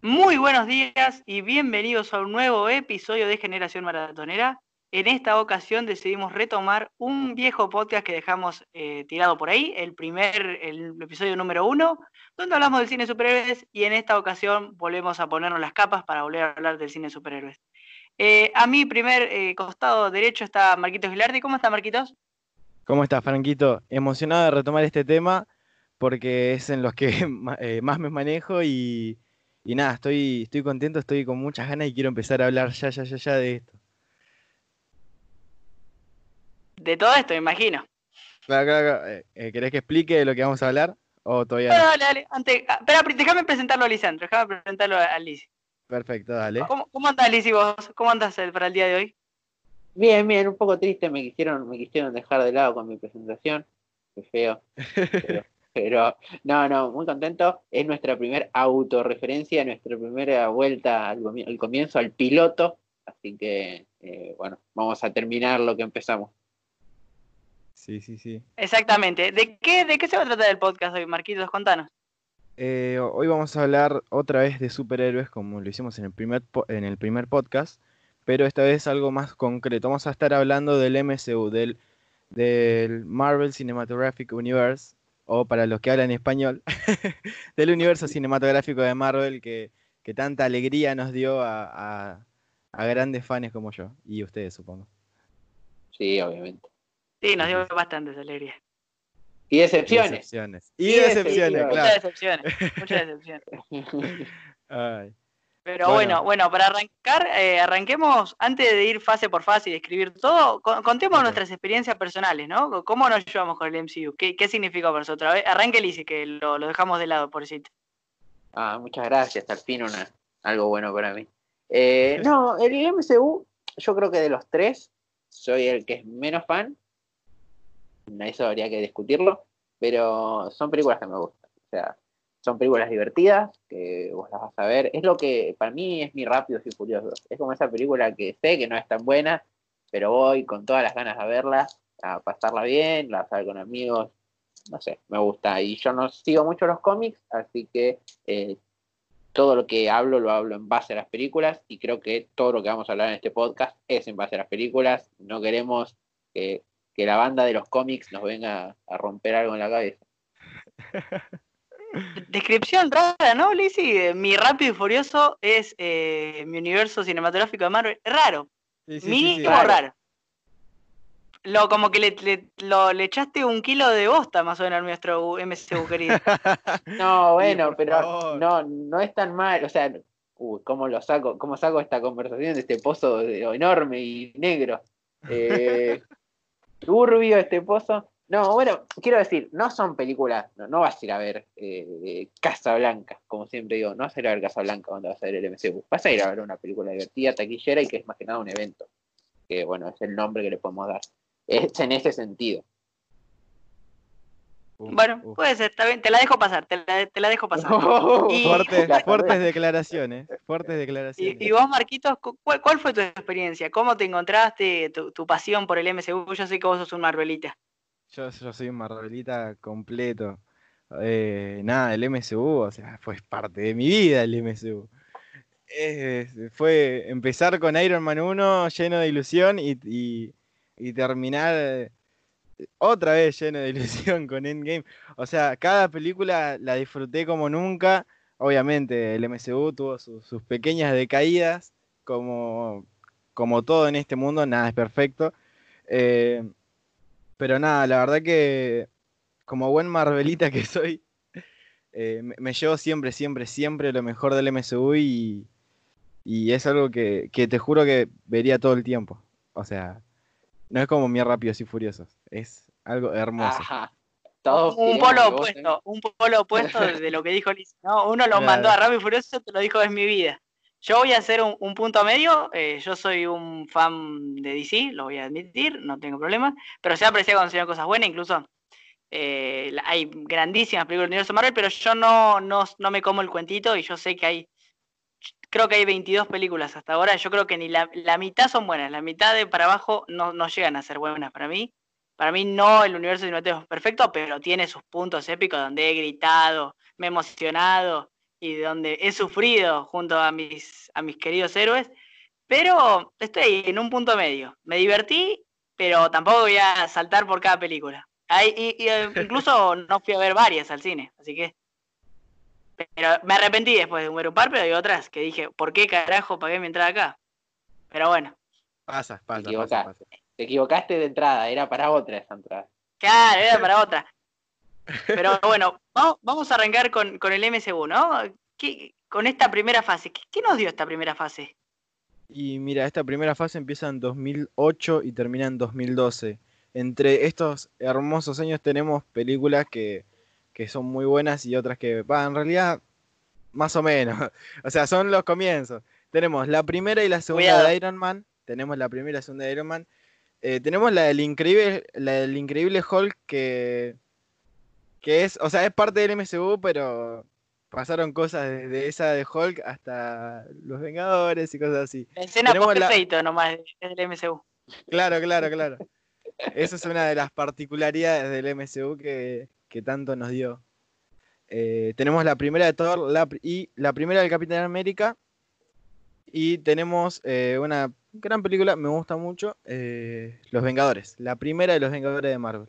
Muy buenos días y bienvenidos a un nuevo episodio de Generación Maratonera. En esta ocasión decidimos retomar un viejo podcast que dejamos eh, tirado por ahí, el primer, el episodio número uno, donde hablamos del cine superhéroes y en esta ocasión volvemos a ponernos las capas para volver a hablar del cine superhéroes. Eh, a mi primer eh, costado derecho está Marquitos Gilardi. ¿Cómo está Marquitos? ¿Cómo estás, Franquito? Emocionado de retomar este tema porque es en los que más me manejo y y nada, estoy, estoy contento, estoy con muchas ganas y quiero empezar a hablar ya, ya, ya, ya de esto. De todo esto, me imagino. Claro, claro, eh, eh, ¿Querés que explique de lo que vamos a hablar? ¿O todavía no? Dale, dale. Antes, ah, espera, déjame presentarlo a Lisandro, déjame presentarlo a Lizy. Perfecto, dale. ¿Cómo, cómo andás, Lizy, vos? ¿Cómo andas para el día de hoy? Bien, bien, un poco triste, me quisieron, me quisieron dejar de lado con mi presentación. Qué feo. Pero no, no, muy contento. Es nuestra primera autorreferencia, nuestra primera vuelta al, comienzo, al piloto. Así que, eh, bueno, vamos a terminar lo que empezamos. Sí, sí, sí. Exactamente. ¿De qué, de qué se va a tratar el podcast hoy, Marquitos? Contanos. Eh, hoy vamos a hablar otra vez de superhéroes, como lo hicimos en el primer, en el primer podcast, pero esta vez algo más concreto. Vamos a estar hablando del MCU, del, del Marvel Cinematographic Universe, o para los que hablan español, del universo cinematográfico de Marvel que, tanta alegría nos dio a, grandes fans como yo y ustedes, supongo. Sí, obviamente. Sí, nos dio bastante alegría. Y excepciones. Y decepciones. claro. Muchas decepciones. Muchas decepciones. Ay. Pero bueno, bueno, para arrancar, eh, arranquemos, antes de ir fase por fase y describir todo, contemos nuestras experiencias personales, ¿no? ¿Cómo nos llevamos con el MCU? ¿Qué, qué significó para nosotros? Arranque, Lizzie, que lo, dejamos de lado, por pobrecito. Ah, muchas gracias, al fin una, algo bueno para mí. Eh, no, el MCU, yo creo que de los tres, soy el que es menos fan. Eso habría que discutirlo, pero son películas que me gustan. O sea, son películas divertidas, que vos las vas a ver. Es lo que para mí es mi rápido y furioso. Es como esa película que sé que no es tan buena, pero voy con todas las ganas a verla, a pasarla bien, la ver con amigos. No sé, me gusta. Y yo no sigo mucho los cómics, así que eh, todo lo que hablo lo hablo en base a las películas y creo que todo lo que vamos a hablar en este podcast es en base a las películas. No queremos que, que la banda de los cómics nos venga a romper algo en la cabeza. Descripción rara, ¿no, Lizzy? Mi Rápido y Furioso es eh, mi universo cinematográfico de Marvel. Raro. Sí, raro. Lo, como que le, lo, le echaste un kilo de bosta más o menos a nuestro MCU, querido. no, bueno, pero no, no es tan mal. O sea, uy, ¿cómo lo saco? ¿Cómo saco esta conversación de este pozo enorme y negro? Eh, turbio este pozo. No, bueno, quiero decir, no son películas, no, vas a ir a ver eh, Casa Blanca, como siempre digo, no vas a ir a ver Casa Blanca cuando vas a ver el MCU, vas a ir a ver una película divertida, taquillera y que es más que nada un evento, que bueno, es el nombre que le podemos dar. Es en ese sentido. Bueno, puede ser, está bien, te la dejo pasar, te la, dejo pasar. fuertes, declaraciones, fuertes declaraciones. Y, vos, Marquitos, ¿cuál, fue tu experiencia? ¿Cómo te encontraste, tu, tu pasión por el MCU? Yo sé que vos sos un Marvelita. Yo, soy un Marvelita completo. Eh, nada, el MCU, o sea, fue parte de mi vida el MCU. fue empezar con Iron Man 1 lleno de ilusión y, terminar eh, otra vez lleno de ilusión con Endgame. O sea, cada película la disfruté como nunca. Obviamente el MCU tuvo sus, pequeñas decaídas, como, como todo en este mundo, nada es perfecto. Eh, pero nada, la verdad que como buen Marvelita que soy, eh, me, llevo siempre, siempre, siempre lo mejor del MSU y, es algo que, te juro que vería todo el tiempo. O sea, no es como mi Rápidos y Furiosos, es algo hermoso. un polo opuesto, un polo opuesto de lo que dijo Liz. ¿no? Uno lo mandó a Rápido y Furioso, te lo dijo es mi vida. Yo voy a hacer un, punto medio. Eh, yo soy un fan de DC, lo voy a admitir, no tengo problema. Pero se ha apreciado cuando se cosas buenas, incluso eh, hay grandísimas películas del universo Marvel, pero yo no, no, me como el cuentito y yo sé que hay creo que hay 22 películas hasta ahora. Yo creo que ni la, la mitad son buenas. La mitad de para abajo no, no llegan a ser buenas para mí. Para mí no el universo cinematográfico es perfecto, pero tiene sus puntos épicos donde he gritado, me he emocionado y donde he sufrido junto a mis, a mis queridos héroes. Pero estoy en un punto medio. Me divertí, pero tampoco voy a saltar por cada película. y, eh, incluso no fui a ver varias al cine, así que. Pero me arrepentí después de ver un par, pero hay otras que dije, ¿por qué carajo pagué mi entrada acá? Pero bueno. Pasa, pasa, pasa, Te equivocaste de entrada, era para otra esa entrada. Claro, era para otra. Pero bueno, vamos, a arrancar con, el MCU, ¿no? con esta primera fase. ¿Qué, nos dio esta primera fase? Y mira, esta primera fase empieza en 2008 y termina en 2012. Entre estos hermosos años tenemos películas que, son muy buenas y otras que, va, en realidad, más o menos. O sea, son los comienzos. Tenemos la primera y la segunda de Iron Man. Tenemos la primera y la segunda de Iron Man. Eh, tenemos la del increíble, la del increíble Hulk que, que es, o sea, es parte del MCU, pero pasaron cosas desde esa de Hulk hasta Los Vengadores y cosas así. La escena post nomás es del MCU. Claro, claro, claro. Esa es una de las particularidades del MCU que, tanto nos dio. Eh, tenemos la primera de Thor y la primera del Capitán América. Y tenemos eh, una gran película, me gusta mucho, eh, Los Vengadores. La primera de Los Vengadores de Marvel.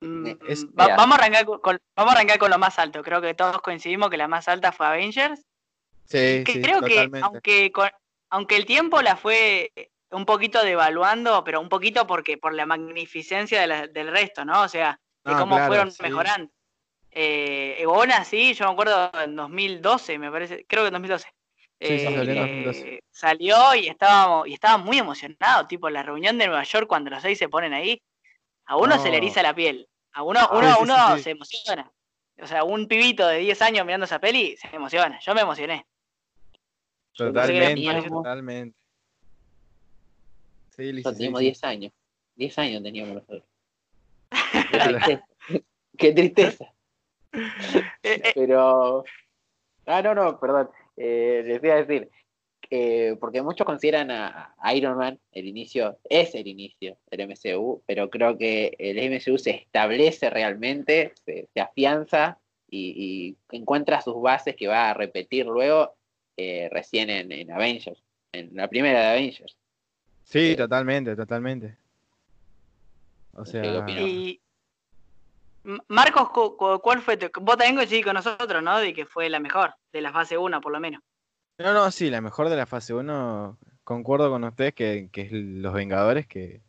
Mm, mm, vamos, a arrancar con, vamos a arrancar con lo más alto. Creo que todos coincidimos que la más alta fue Avengers. Sí, creo que aunque, aunque el tiempo la fue un poquito devaluando, pero un poquito porque por la magnificencia del resto, ¿no? O sea, de cómo fueron mejorando. Eh, sí, yo me acuerdo en 2012, me parece, creo que en 2012. Eh, salió y estábamos y estaba muy emocionado, tipo la reunión de Nueva York cuando los seis se ponen ahí, a uno se le eriza la piel. A uno, uno, uno se emociona. O sea, un pibito de 10 años mirando esa peli se emociona. Yo me emocioné. Totalmente, totalmente. Sí, nosotros teníamos 10 años. 10 años teníamos nosotros. Qué tristeza. Eh, eh. Pero. Ah, no, no, perdón. Eh, les voy a decir, eh, porque muchos consideran a, Iron Man el inicio, es el inicio del MCU, pero creo que el MCU se establece realmente, se, afianza y, encuentra sus bases que va a repetir luego eh, recién en, Avengers, en la primera de Avengers. Sí, eh, totalmente, totalmente. O sea, y Marcos, ¿cuál fue tu? Vos también coincidís con nosotros, ¿no? De que fue la mejor, de la fase 1 por lo menos. No, no, sí, la mejor de la fase 1, concuerdo con ustedes que, es Los Vengadores, que,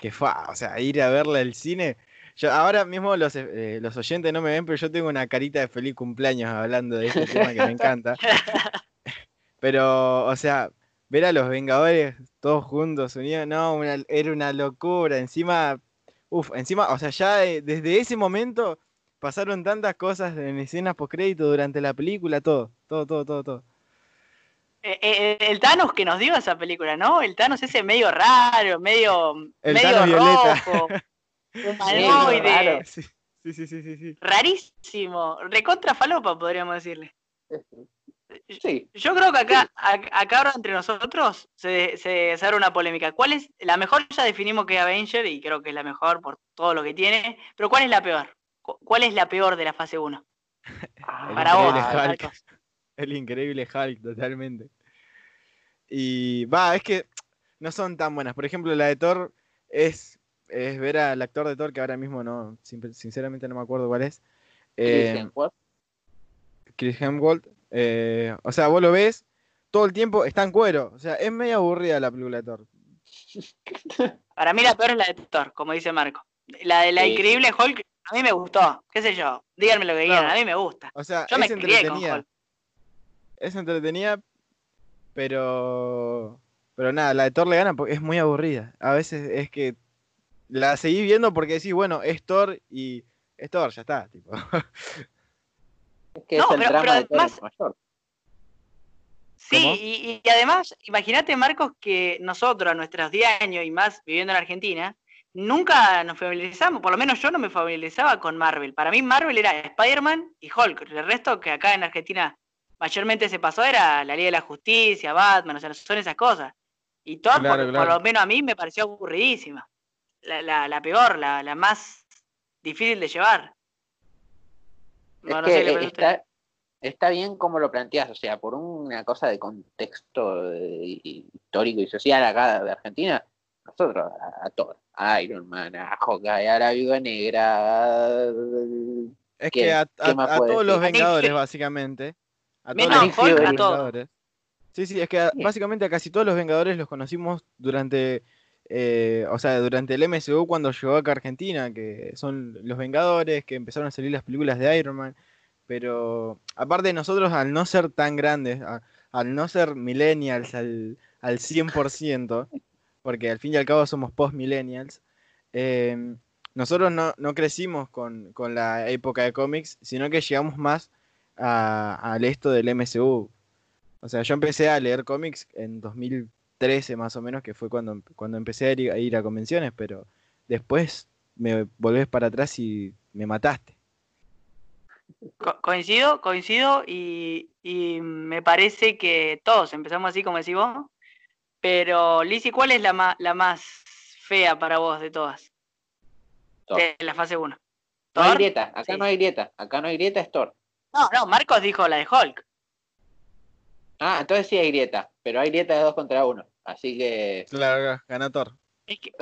que fue, o sea, ir a verla al cine. Yo, ahora mismo los, eh, los oyentes no me ven, pero yo tengo una carita de feliz cumpleaños hablando de este tema que me encanta. Pero, o sea, ver a los Vengadores todos juntos, unidos, no, era una locura. Encima, uff, encima, o sea, ya eh, desde ese momento pasaron tantas cosas en escenas post crédito durante la película, todo, todo, todo, todo, todo. Eh, eh, el Thanos que nos dio esa película, ¿no? El Thanos ese medio raro, medio, medio rojo, humanoide. Sí, sí, sí, sí, sí. Rarísimo. Recontra falopa, podríamos decirle. Sí. Yo creo que acá, acá ahora entre nosotros se, se, se una polémica. ¿Cuál es la mejor? Ya definimos que es Avenger y creo que es la mejor por todo lo que tiene. Pero ¿cuál es la peor? ¿Cuál es la peor de la fase 1? Para vos. El increíble Hulk, totalmente. Y va, es que no son tan buenas. Por ejemplo, la de Thor es, es ver al actor de Thor, que ahora mismo no, sinceramente no me acuerdo cuál es. Eh, Chris Hemsworth. Eh, o sea, vos lo ves, todo el tiempo está en cuero. O sea, es medio aburrida la película de Thor. Para mí la peor es la de Thor, como dice Marco. La de la increíble Hulk, a mí me gustó. ¿Qué sé yo? Díganme lo que quieran, a mí me gusta. O sea, yo me crié con Hulk es entretenida, pero. Pero nada, la de Thor le gana porque es muy aburrida. A veces es que la seguís viendo porque decís, bueno, es Thor y es Thor, ya está. Tipo. Es que es el drama de mayor. Sí, y, además, imagínate, Marcos, que nosotros a nuestros 10 años y más viviendo en Argentina, nunca nos familiarizamos, por lo menos yo no me familiarizaba con Marvel. Para mí Marvel era Spider-Man y Hulk. El resto que acá en Argentina mayormente se pasó era la Liga de la Justicia, Batman, o sea, son esas cosas. Y Thor, Claro, por, claro. por lo menos a mí, me pareció aburridísima. La, la, la peor, la, la más difícil de llevar. Es No, no sé qué usted. está, está bien como lo planteas, o sea, por una cosa de contexto eh, histórico y social acá de Argentina, nosotros a, a Thor, a Iron Man, a Hawkeye, a la Viuda Negra, a- Es ¿Qué- que a, todos los? Vengadores, básicamente. A todos Menos los Vengadores. a todos. Sí, sí, es que a- básicamente a casi todos los Vengadores los conocimos durante, eh, o sea, durante el MCU cuando llegó acá a Argentina, que son los Vengadores, que empezaron a salir las películas de Iron Man. Pero aparte de nosotros, al no ser tan grandes, a- al no ser millennials al, al 100%, porque al fin y al cabo somos post-millennials, eh, nosotros no, no crecimos con, con la época de cómics, sino que llegamos más a- al esto del MCU. O sea, yo empecé a leer cómics en 2013 más o menos, que fue cuando, cuando empecé a ir, a ir a convenciones, pero después me volvés para atrás y me mataste. Co- coincido, coincido y, y me parece que todos empezamos así como decís vos. Pero, Lizzy, ¿cuál es la, ma- la más fea para vos de todas? Thor. De la fase 1. No hay grieta, acá Sí. no hay grieta, acá no hay grieta, es Thor. No, no, Marcos dijo la de Hulk. Ah, entonces sí hay grieta, pero hay grieta de dos contra uno, así que Claro, ganó Thor. Es que,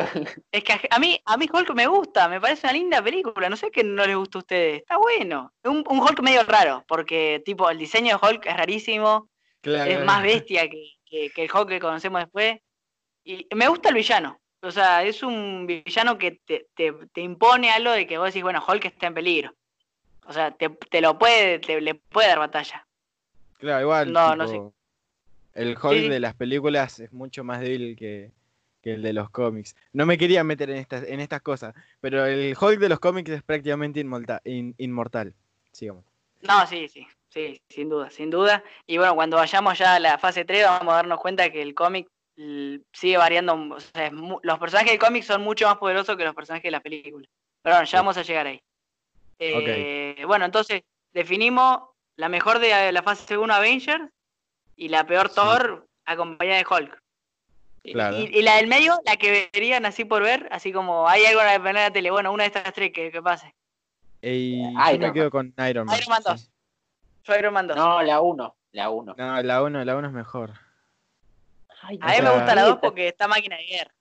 es que a- a mí, a mí Hulk me gusta, me parece una linda película. No sé qué no les gusta a ustedes. Está bueno. Es un, un Hulk medio raro, porque tipo el diseño de Hulk es rarísimo, Claro, es más bestia que, que- que el Hulk que conocemos después. Y me gusta el villano. O sea, es un villano que te, te- te impone algo de que vos decís, bueno, Hulk está en peligro. O sea, te, te lo puede, te, le puede dar batalla. Claro, igual. No, no tipo, El Hulk sí. de las películas es mucho más débil que, que el de los cómics. No me quería meter en estas, en estas cosas, pero el Hulk de los cómics es prácticamente inmorta- in- inmortal. Sigamos. No, sí, sí, sí, sin duda, sin duda. Y bueno, cuando vayamos ya a la fase 3 vamos a darnos cuenta que el cómic l- sigue variando, o sea, los personajes del cómic son mucho más poderosos que los personajes de la película. Pero bueno, ya vamos a llegar ahí. Eh, Bueno, entonces definimos la mejor de la fase 1 Avengers y la peor Sí. Thor acompañada de Hulk. Y- Claro. Y, y la del medio, la que verían así por ver, así como hay algo en la tele, bueno, una de estas tres que, que pase. Y Eh, yo Iron me Man. quedo con Iron Man. Iron Man sí. 2. Yo Iron Man 2. no, la uno, la uno. No, la 1 la uno es mejor. Ay, A mí me gusta la 2 grieta. porque está máquina de guerra.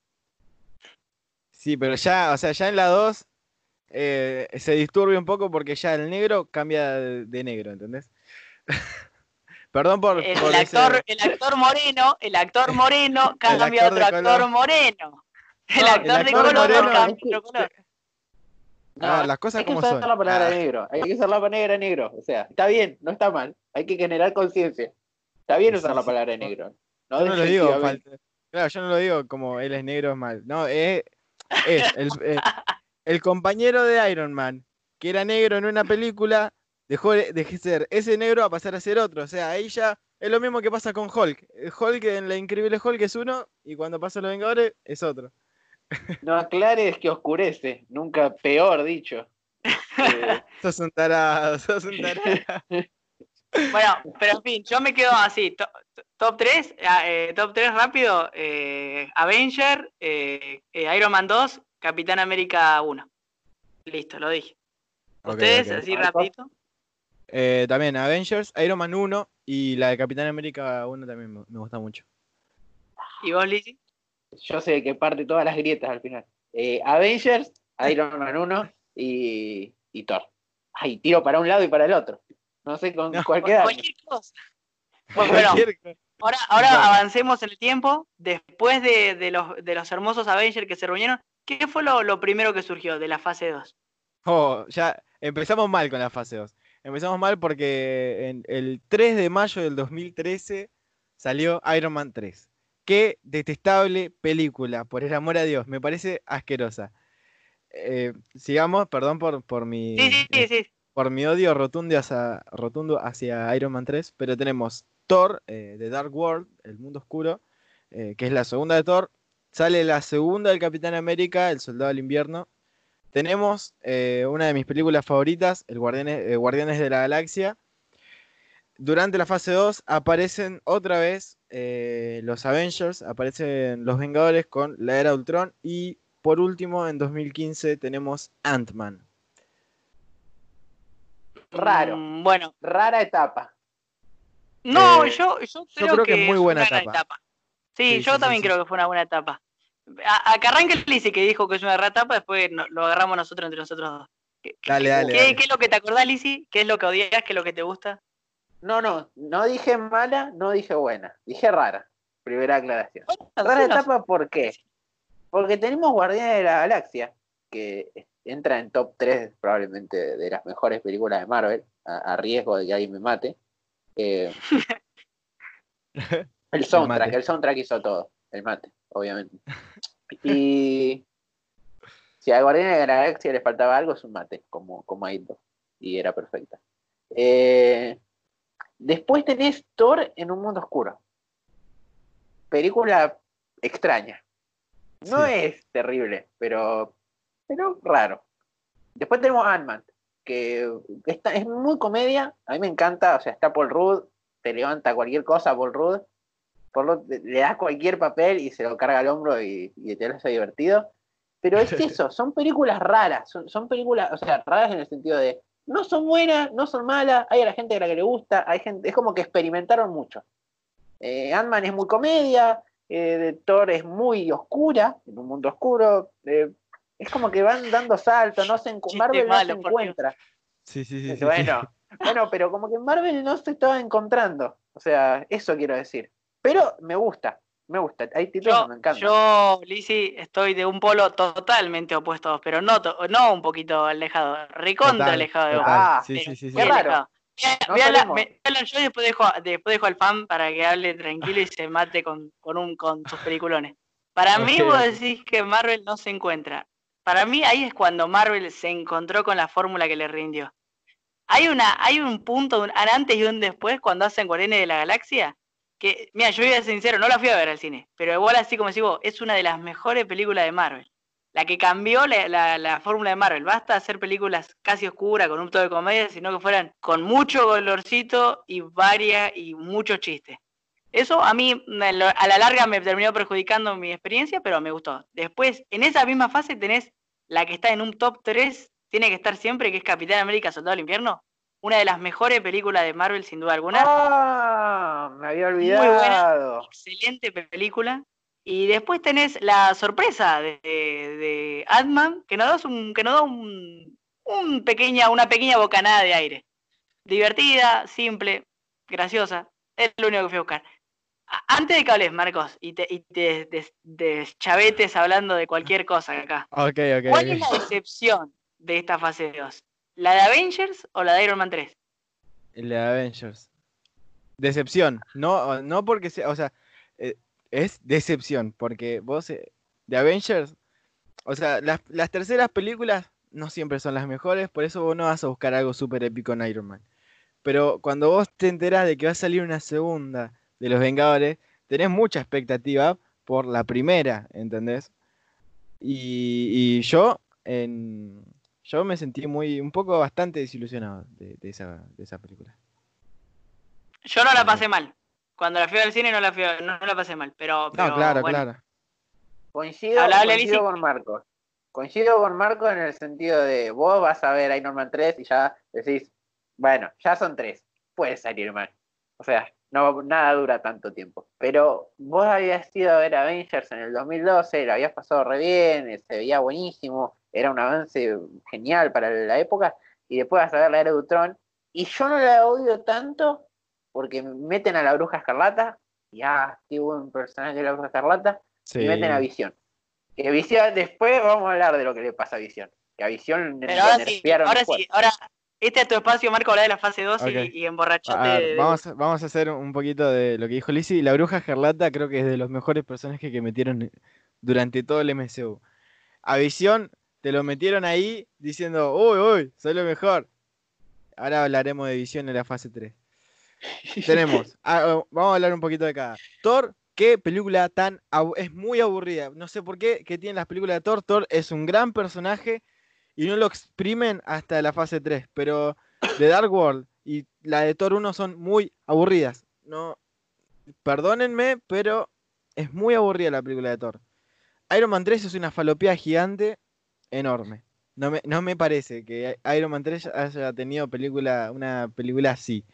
Sí, pero ya, o sea, ya en la 2 eh, se disturbia un poco porque ya el negro cambia de, de negro, ¿entendés? Perdón por, El, por el ese- actor, el actor moreno, el actor moreno cambia a actor otro actor color. moreno. El No, el actor de actor color moreno cambia otro color. Ah, las cosas hay que usar son. la palabra Ah. negro, hay que usar la palabra negro, o sea, está bien, no está mal, hay que generar conciencia. Está bien usar la palabra negro. No Yo no lo digo, falta- claro, yo no lo digo como él es negro es mal. No, es, es el, eh, el compañero de Iron Man, que era negro en una película, dejó de, ser ese negro a pasar a ser otro. O sea, ahí ya es lo mismo que pasa con Hulk. Hulk en la increíble Hulk es uno y cuando pasa a los Vengadores es otro. No aclares que oscurece, nunca peor dicho. Eh, Sos un tarado, sos un tarado. Bueno, pero en fin, yo me quedo así. to- to- top 3, top 3 rápido. eh, Avenger, eh, eh, Iron Man 2, Capitán América 1. Listo, lo dije. Ustedes, así rapidito. Eh, también Avengers, Iron Man 1 y la de Capitán América 1 también me, me gusta mucho. ¿Y vos, Lizzy? yo sé que parte todas las grietas al final. Eh, Avengers, Iron Man 1 y, y Thor. Ay, tiro para un lado y para el otro. No sé con No, cuál quedar. Cualquier cosa. Bueno, Cualquier co- ahora, ahora avancemos en el tiempo. Después de, de los, de los hermosos Avengers que se reunieron, ¿qué fue lo, lo primero que surgió de la fase 2? Oh, ya empezamos mal con la fase 2. Empezamos mal porque en el 3 de mayo del 2013 salió Iron Man 3. Qué detestable película, por el amor a Dios, me parece asquerosa. Eh, sigamos, perdón por, por mi Sí, sí, sí, sí. por mi odio rotundo hacia, rotundo hacia Iron Man 3, pero tenemos Thor, eh, The Dark World, El Mundo Oscuro, eh, que es la segunda de Thor. Sale la segunda del Capitán América, El Soldado del Invierno. Tenemos eh, una de mis películas favoritas, el Guardianes, eh, Guardianes de la Galaxia. durante la fase 2 aparecen otra vez eh, los Avengers, aparecen los Vengadores con la era de Ultron y por último en 2015 tenemos Ant-Man. Raro. Mm, bueno, Rara etapa. no, Eh, yo, yo creo, creo que es muy fue buena etapa. Sí, Sí, yo sí, también sí. creo que fue una buena etapa. A, a que arranque el Lizzy que dijo que es una gran etapa, después no- lo agarramos nosotros entre nosotros dos. ¿Qué, qué- Dale, dale, qué- dale. qué es lo que te acordás, Lizzy? ¿Qué es lo que odias? ¿Qué es lo que te gusta? No, no, no dije mala, no dije buena. Dije rara. Primera aclaración. Bueno, Rara sí, no- etapa, ¿por qué? Porque tenemos Guardianes de la Galaxia, que entra en top 3 probablemente de las mejores películas de Marvel, a, a riesgo de que alguien me mate. Eh, el soundtrack, mate. el soundtrack hizo todo, el mate, obviamente. Y si a Guardianes de la Galaxia le faltaba algo, es un mate, como, como a Indo, y era perfecta. Eh, después tenés Thor en un mundo oscuro. Película extraña. No Sí. es terrible, pero, pero raro. Después tenemos Ant-Man, que está, es muy comedia. A mí me encanta, o sea, está Paul Rudd, te levanta cualquier cosa, Paul Rudd. Paul Rudd le das cualquier papel y se lo carga al hombro y, y te lo hace divertido. Pero es eso, son películas raras, son, son películas, o sea, raras en el sentido de no son buenas, no son malas, hay a la gente a la que le gusta, hay gente, es como que experimentaron mucho. Eh, Ant-Man es muy comedia, eh, Thor es muy oscura, en un mundo oscuro. eh, es como que van dando saltos, no se Marvel no se por encuentra. Sí, sí, sí. sí, sí. bueno, bueno, pero como que Marvel no se estaba encontrando. O sea, eso quiero decir. Pero me gusta, me gusta. Hay títulos Yo, que me encantan. yo, Lizzy, estoy de un polo totalmente opuesto, pero no, no un poquito alejado, recontra Total, alejado de vos. Ah, sí, sí, sí, sí. qué raro. a- No a me- a yo y después dejo, a- después dejo al fan para que hable tranquilo y se mate con, con, un, con sus peliculones. Para mí, Ok, vos decís que Marvel no se encuentra. Para mí, ahí es cuando Marvel se encontró con la fórmula que le rindió. Hay, una, hay un punto, un antes y un después, cuando hacen Guardianes de la Galaxia, mira, yo voy a ser sincero, no la fui a ver al cine, pero igual así como vos, es una de las mejores películas de Marvel. La que cambió la, la- la fórmula de Marvel. Basta hacer películas casi oscuras con un toque de comedia, sino que fueran con mucho colorcito y varias y muchos chistes. Eso a mí a la larga me terminó perjudicando mi experiencia, pero me gustó. Después, en esa misma fase tenés la que está en un top 3, tiene que estar siempre, que es Capitán América Soldado del Invierno. Una de las mejores películas de Marvel, sin duda alguna. Ah, me había Muy buena. olvidado. Excelente película. Y después tenés la sorpresa de, de, de Ant-Man, que nos da, un, que nos da un, un pequeña, una pequeña bocanada de aire. Divertida, simple, graciosa. Es lo único que fui a buscar. Antes de que hables, Marcos, y te, y te des- deschavetes hablando de cualquier cosa acá. Ok, ok. ¿Cuál es la decepción de esta fase 2? ¿La de Avengers o la de Iron Man 3? El de Avengers. Decepción. No, no porque sea, o sea, eh, es decepción, porque vos eh, de Avengers, o sea, las, las terceras películas no siempre son las mejores, por eso vos no vas a buscar algo súper épico en Iron Man. Pero cuando vos te enterás de que va a salir una segunda de los Vengadores, tenés mucha expectativa por la primera, ¿entendés? Y, y yo, en, yo me sentí muy, un poco bastante desilusionado de, de esa, de esa película. Yo no la pasé mal. Cuando la fui al cine no la, fui no, no la pasé mal, pero, pero No, claro, bueno. claro. Coincido, coincido con Marcos. Coincido con Marcos en el sentido de vos vas a ver Iron Man 3 y ya decís, bueno, ya son tres, puede salir mal. O sea, no, nada dura tanto tiempo. Pero vos habías ido a ver Avengers en el 2012, lo habías pasado re bien, se veía buenísimo, era un avance genial para la época, y después vas a ver la era de Ultron, y yo no la odio tanto porque meten a la bruja escarlata, y ah, qué buen personaje de la bruja escarlata, Sí. y meten a Visión. Que Visión, después vamos a hablar de lo que le pasa a Visión. Que a Visión Pero ahora sí, ahora sí, ahora este es tu espacio, Marco, habla de la fase 2 y- y, emborrachate. A ver, de- vamos, a- vamos a hacer un poquito de lo que dijo Lizzie. La bruja escarlata creo que es de los mejores personajes que metieron durante todo el MCU. A Visión te lo metieron ahí diciendo, uy, uy, soy lo mejor. Ahora hablaremos de Visión en la fase 3. Tenemos, ah, oh, vamos a hablar un poquito de cada. Thor, qué película tan... es muy aburrida. No sé por qué, que tienen las películas de Thor. Thor es un gran personaje y no lo exprimen hasta la fase 3. Pero The Dark World y la de Thor 1 son muy aburridas. No, perdónenme, pero es muy aburrida la película de Thor. Iron Man 3 es una falopía gigante enorme. No me, no me parece que Iron Man 3 haya tenido película, una película así.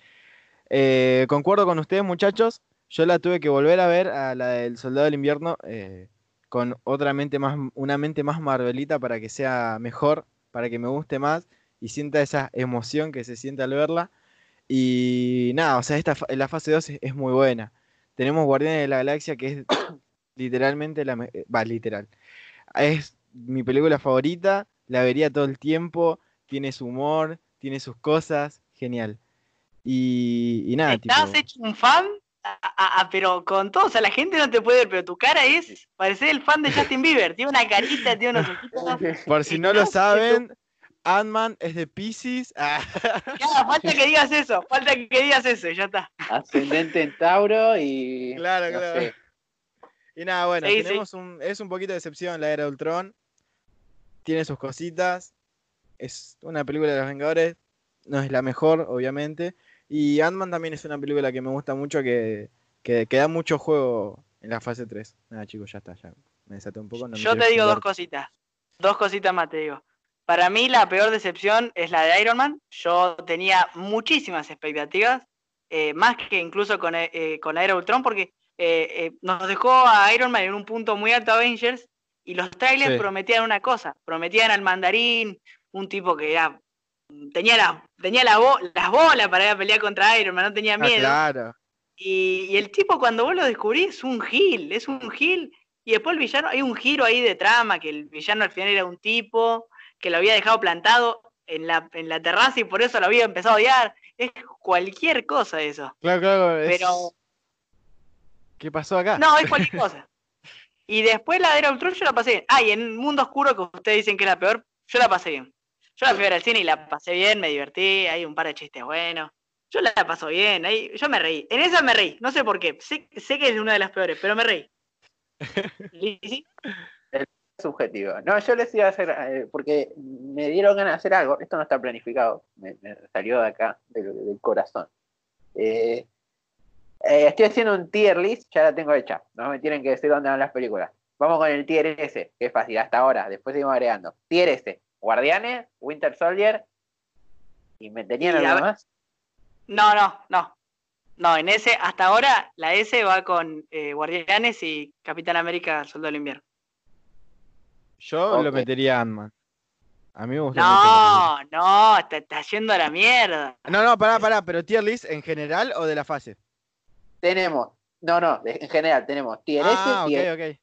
Eh, concuerdo con ustedes, muchachos. Yo la tuve que volver a ver a la del Soldado del Invierno eh, con otra mente más, una mente más marvelita para que sea mejor, para que me guste más y sienta esa emoción que se siente al verla. Y nada, o sea, esta, la fase 2 es, muy buena. Tenemos Guardianes de la Galaxia que es literalmente la... Va, literal. Es mi película favorita, la vería todo el tiempo, tiene su humor, tiene sus cosas, genial. Y, nada, ¿Estás hecho un fan? pero con todo, o sea, la gente no te puede ver, pero tu cara es, parece el fan de Justin Bieber, tiene una carita, tiene unos ojitos. Por si no lo saben, Ant-Man es de Pisces. Ah. falta que digas eso, falta que digas eso, ya está. Ascendente en Tauro y. Claro, claro. Y nada, bueno, tenemos Un, es un poquito de excepción la era Ultron. Tiene sus cositas. Es una película de los Vengadores. No es la mejor, obviamente. Y Ant-Man también es una película que me gusta mucho, que, que, da mucho juego en la fase 3. Nada, chicos, ya está, ya me desaté un poco. Yo te digo dos cositas. Dos cositas más te digo. Para mí la peor decepción es la de Iron Man. Yo tenía muchísimas expectativas, eh, más que incluso con, eh, eh con la era Ultron, porque eh, nos dejó a Iron Man en un punto muy alto Avengers y los trailers prometían una cosa, prometían al mandarín, un tipo que tenía, la, tenía la las bolas para ir a pelear contra Iron Man, no tenía ah, miedo. claro. y, y, el tipo cuando vos lo descubrís es un gil, es un gil. Y después el villano, hay un giro ahí de trama, que el villano al final era un tipo que lo había dejado plantado en la, en la terraza y por eso lo había empezado a odiar. Es cualquier cosa eso. Claro, claro. Pero. ¿Qué pasó acá? No, es cualquier cosa. Y después la de Era Ultron yo la pasé bien. Ah, y en Mundo Oscuro, que ustedes dicen que es la peor, yo la pasé bien. Yo la fui a ver al cine y la pasé bien, me divertí, hay un par de chistes buenos. Yo la paso bien, ahí, yo me reí. En esa me reí, no sé por qué. Sé, sé que es una de las peores, pero me reí. ¿Sí? subjetivo. No, yo les iba a hacer, eh, porque me dieron ganas de hacer algo, esto no está planificado, me, salió de acá, del, corazón. Eh, eh, estoy haciendo un tier list, ya la tengo hecha, no me tienen que decir dónde van las películas. Vamos con el tier S, que es fácil, hasta ahora, después seguimos agregando. Tier S, Guardianes, Winter Soldier, y me tenían algo más. No, no, no. No, en ese, hasta ahora, la S va con Guardianes y Capitán América, Soldado del Invierno. Yo lo metería a Ant-Man. A mí me gusta No, no, está, está yendo a la mierda. No, no, pará, pará, pero tier list en general o de la fase? Tenemos, no, no, en general tenemos tier ah, S, tier, okay,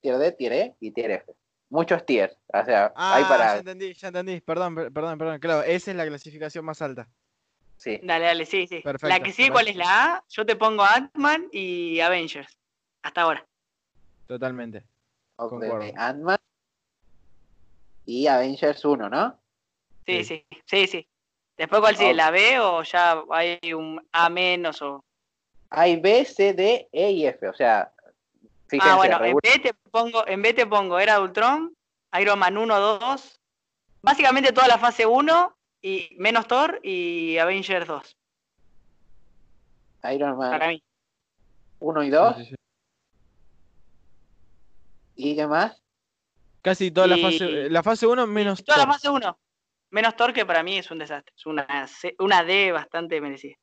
tier D, tier E y tier F. Muchos tiers, o sea, ah, hay para... ya entendí, ya entendí, perdón, perdón, perdón, claro, esa es la clasificación más alta. Sí. Dale, dale, sí, sí. Perfecto, la que sí, ¿cuál es la A? Yo te pongo Ant-Man y Avengers, hasta ahora. Totalmente. Okay. Ant-Man, y Avengers 1, ¿no? Sí, sí, sí, sí. Después, ¿cuál sigue? ¿La B o ya hay un A menos o...? Hay B, C, D, E y F, o sea... ah, bueno, en B, te pongo, en B te pongo Era Ultron, Iron Man 1, 2, básicamente toda la fase 1 y menos Thor y Avengers 2. Iron Man Para mí. 1 y 2. ¿Y qué más? Casi toda la fase la fase 1 menos Toda la fase 1. Menos Thor que para mí es un desastre. Es una, una D bastante merecida.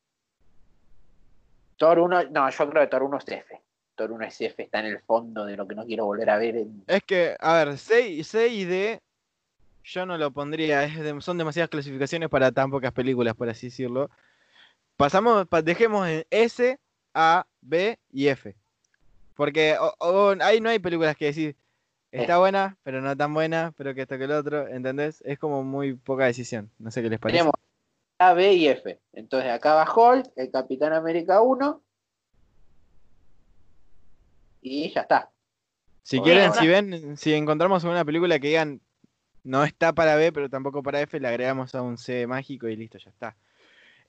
Thor 1, no, yo creo que Thor 1 es F. Thor 1 es F, está en el fondo de lo que no quiero volver a ver. Es que, a ver, C, C y D yo no lo pondría, son demasiadas clasificaciones para tan pocas películas, por así decirlo. Pasamos, dejemos en S, A, B y F. Porque ahí no hay películas que decir, Está buena, pero no tan buena, pero que esto que el otro, ¿entendés? Es como muy poca decisión. No sé qué les parece. Tenemos A, B y F. Entonces acá va Hulk, el Capitán América 1. Y ya está. Si quieren, si ven, si encontramos una película que digan no está para B, pero tampoco para F, le agregamos a un C mágico y listo, ya está.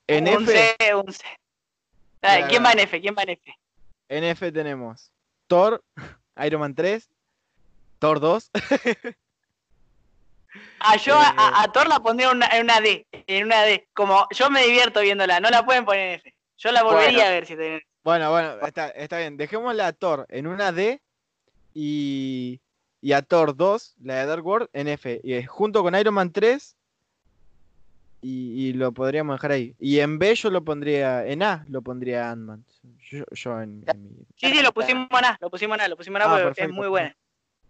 En un C, un C. ¿Quién va en F? ¿Quién va en F? En F tenemos Thor, Iron Man 3, Thor 2. a yo a, Eh. a- Thor la pondría en una, en una D, en una D. Como yo me divierto viéndola, no la pueden poner en F. Yo la volvería Bueno. a ver si tienen. Bueno, bueno, está, está bien. Dejémosla a Thor en una D y, y a Thor 2, la de Dark World, en F. Y es junto con Iron Man 3 y, y lo podríamos dejar ahí. Y en B yo lo pondría, en A lo pondría Ant-Man. Yo, yo en, en mi... Sí, sí, lo pusimos en A, lo pusimos en A, lo pusimos en A Ah, porque es muy buena.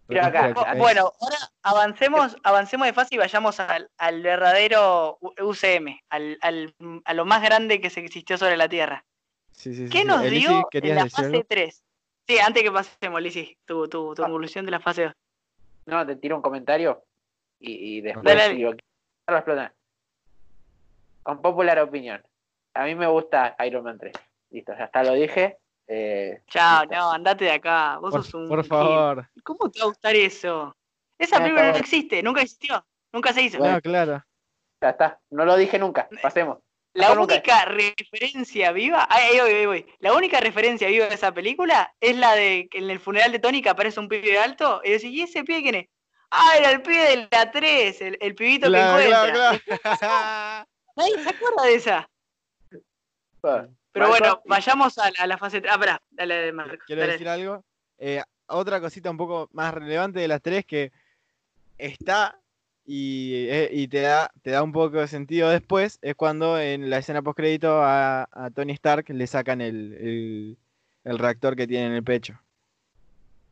Acá. Bueno, ahora avancemos, avancemos de fase y vayamos al, al verdadero UCM, al, al- a lo más grande que se existió sobre la Tierra. Sí, sí, sí, ¿Qué sí. nos Elisi, dio en ¿querías la fase algo? 3? Sí, antes que pasemos, Lizzy, tu, tu, tu Ah. evolución de la fase 2. No, te tiro un comentario y, y después Dale, dale. si lo quiero explotar. Con popular opinión. A mí me gusta Iron Man 3. Listo, ya está, lo dije. Eh, Chao, no, andate de acá. Vos Por, sos un. por gil. favor. ¿Cómo te va a gustar eso? Esa película no existe, nunca existió, nunca se hizo. Bueno. No, claro. Ya está, no lo dije nunca. Pasemos. La única referencia viva, ahí ahí voy, ahí voy. La única referencia viva de esa película es la de que en el funeral de Tony que aparece un pibe alto y decís, ¿y ese pibe quién es? Ah, era el pibe de la 3, el, el pibito Claro, que claro, encuentra. claro. Nadie se acuerda de esa. Bueno, Pero bueno, vayamos a la, a la fase 3. Ah, pará, dale, Marco. Quiero dale. decir algo. Eh, otra cosita un poco más relevante de las tres que está y, eh, y te, da, te da un poco de sentido después es cuando en la escena postcrédito a, a Tony Stark le sacan el, el- el reactor que tiene en el pecho.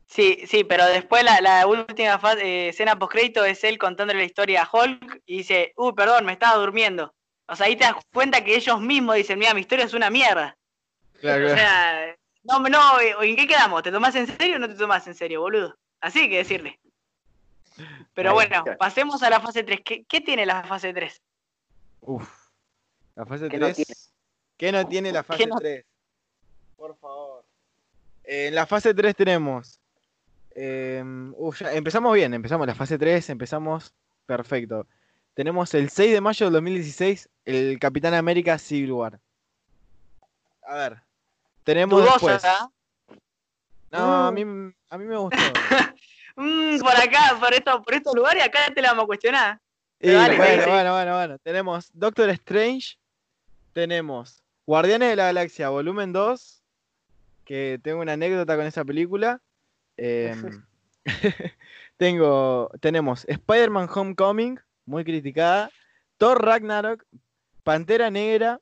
Sí, sí, pero después la, la última fase, eh, escena postcrédito es él contándole la historia a Hulk y dice, uy, perdón, me estaba durmiendo. O sea, ahí te das cuenta que ellos mismos dicen, mira, mi historia es una mierda. Claro, O claro. sea, no, no, ¿en qué quedamos? ¿Te tomás en serio o no te tomás en serio, boludo? Así hay que decirle. Pero Ahí, bueno, claro. pasemos a la fase 3. ¿Qué, qué tiene la fase 3? Uf. La fase ¿Qué no 3. tiene? ¿Qué no tiene la fase no- 3? Por favor. Eh, en la fase 3 tenemos. eh, uf, ya empezamos bien, empezamos la fase 3, empezamos perfecto. Tenemos el 6 de mayo del 2016, el Capitán América Civil War. A ver. Tenemos Dudosa, después. ¿ah? No, a mí, a mí me gustó. Mm, por acá, por, esto, por estos lugares, acá te la vamos a cuestionar. Y, dale, bueno, sí. bueno, bueno, bueno. Tenemos Doctor Strange. Tenemos Guardianes de la Galaxia Volumen 2. Que tengo una anécdota con esa película. Em, tengo, tenemos Spider-Man Homecoming, muy criticada. Thor Ragnarok. Pantera Negra.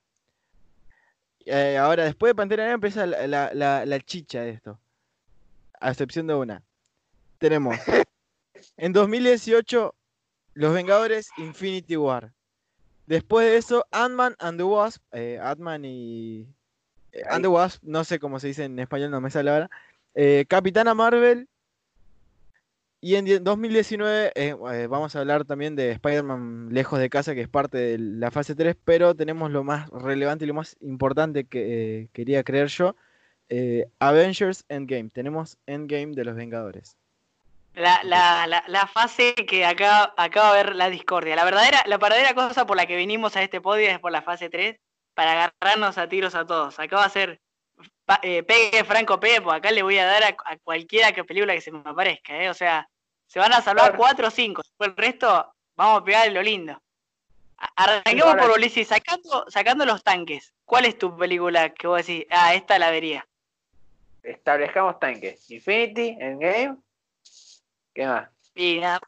Eh, ahora, después de Pantera Negra empieza la, la- la- la chicha de esto. A excepción de una. Tenemos en 2018 Los Vengadores Infinity War. Después de eso, Ant-Man and the Wasp. Eh, Ant-Man y. eh, and the Wasp, no sé cómo se dice en español, no me sale ahora. Eh, Capitana Marvel. Y en die- 2019 eh, eh, vamos a hablar también de Spider-Man Lejos de Casa, que es parte de la fase 3, pero tenemos lo más relevante y lo más importante que eh, quería creer yo. Avengers Endgame. Tenemos Endgame de los Vengadores. La, la, la, la fase que acá acaba de ver la discordia. La verdadera, la verdadera cosa por la que vinimos a este podio es por la fase 3, para agarrarnos a tiros a todos. Acá va a ser pegue Franco Pepo, acá le voy a dar a, a cualquiera que película que se me aparezca, ¿eh? O sea, se van a salvar Claro. cuatro o cinco. Después el resto, vamos a pegar lo lindo. Arranquemos por Ulises, sacando, sacando los tanques. ¿Cuál es tu película que vos decís, ah, esta la vería? Establezcamos tanques. Infinity, Endgame. ¿Qué más? Y nada.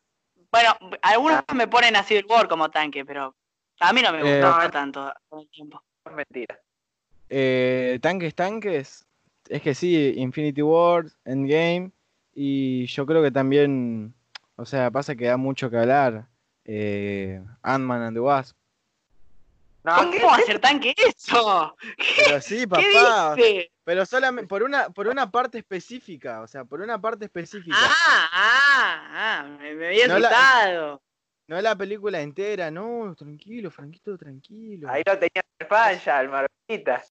Bueno, algunos Ah. me ponen a Civil War como tanque, pero a mí no me Eh, gustó tanto con el tiempo. Es mentira. Eh, tanques, tanques. Es que sí, Infinity War, Endgame. Y yo creo que también. O sea, pasa que da mucho que hablar. Eh, Ant-Man and the Wasp. No, ¿Cómo a ser tanque eso? Pero sí, ¿Qué papá. dice? Pero solamente por una, por una parte específica. O sea, por una parte específica. Ah, ah, ah, me, me había No la- asustado. No la película entera. No, tranquilo, Franquito, tranquilo. Ahí lo tenía de falla, el Marvelita.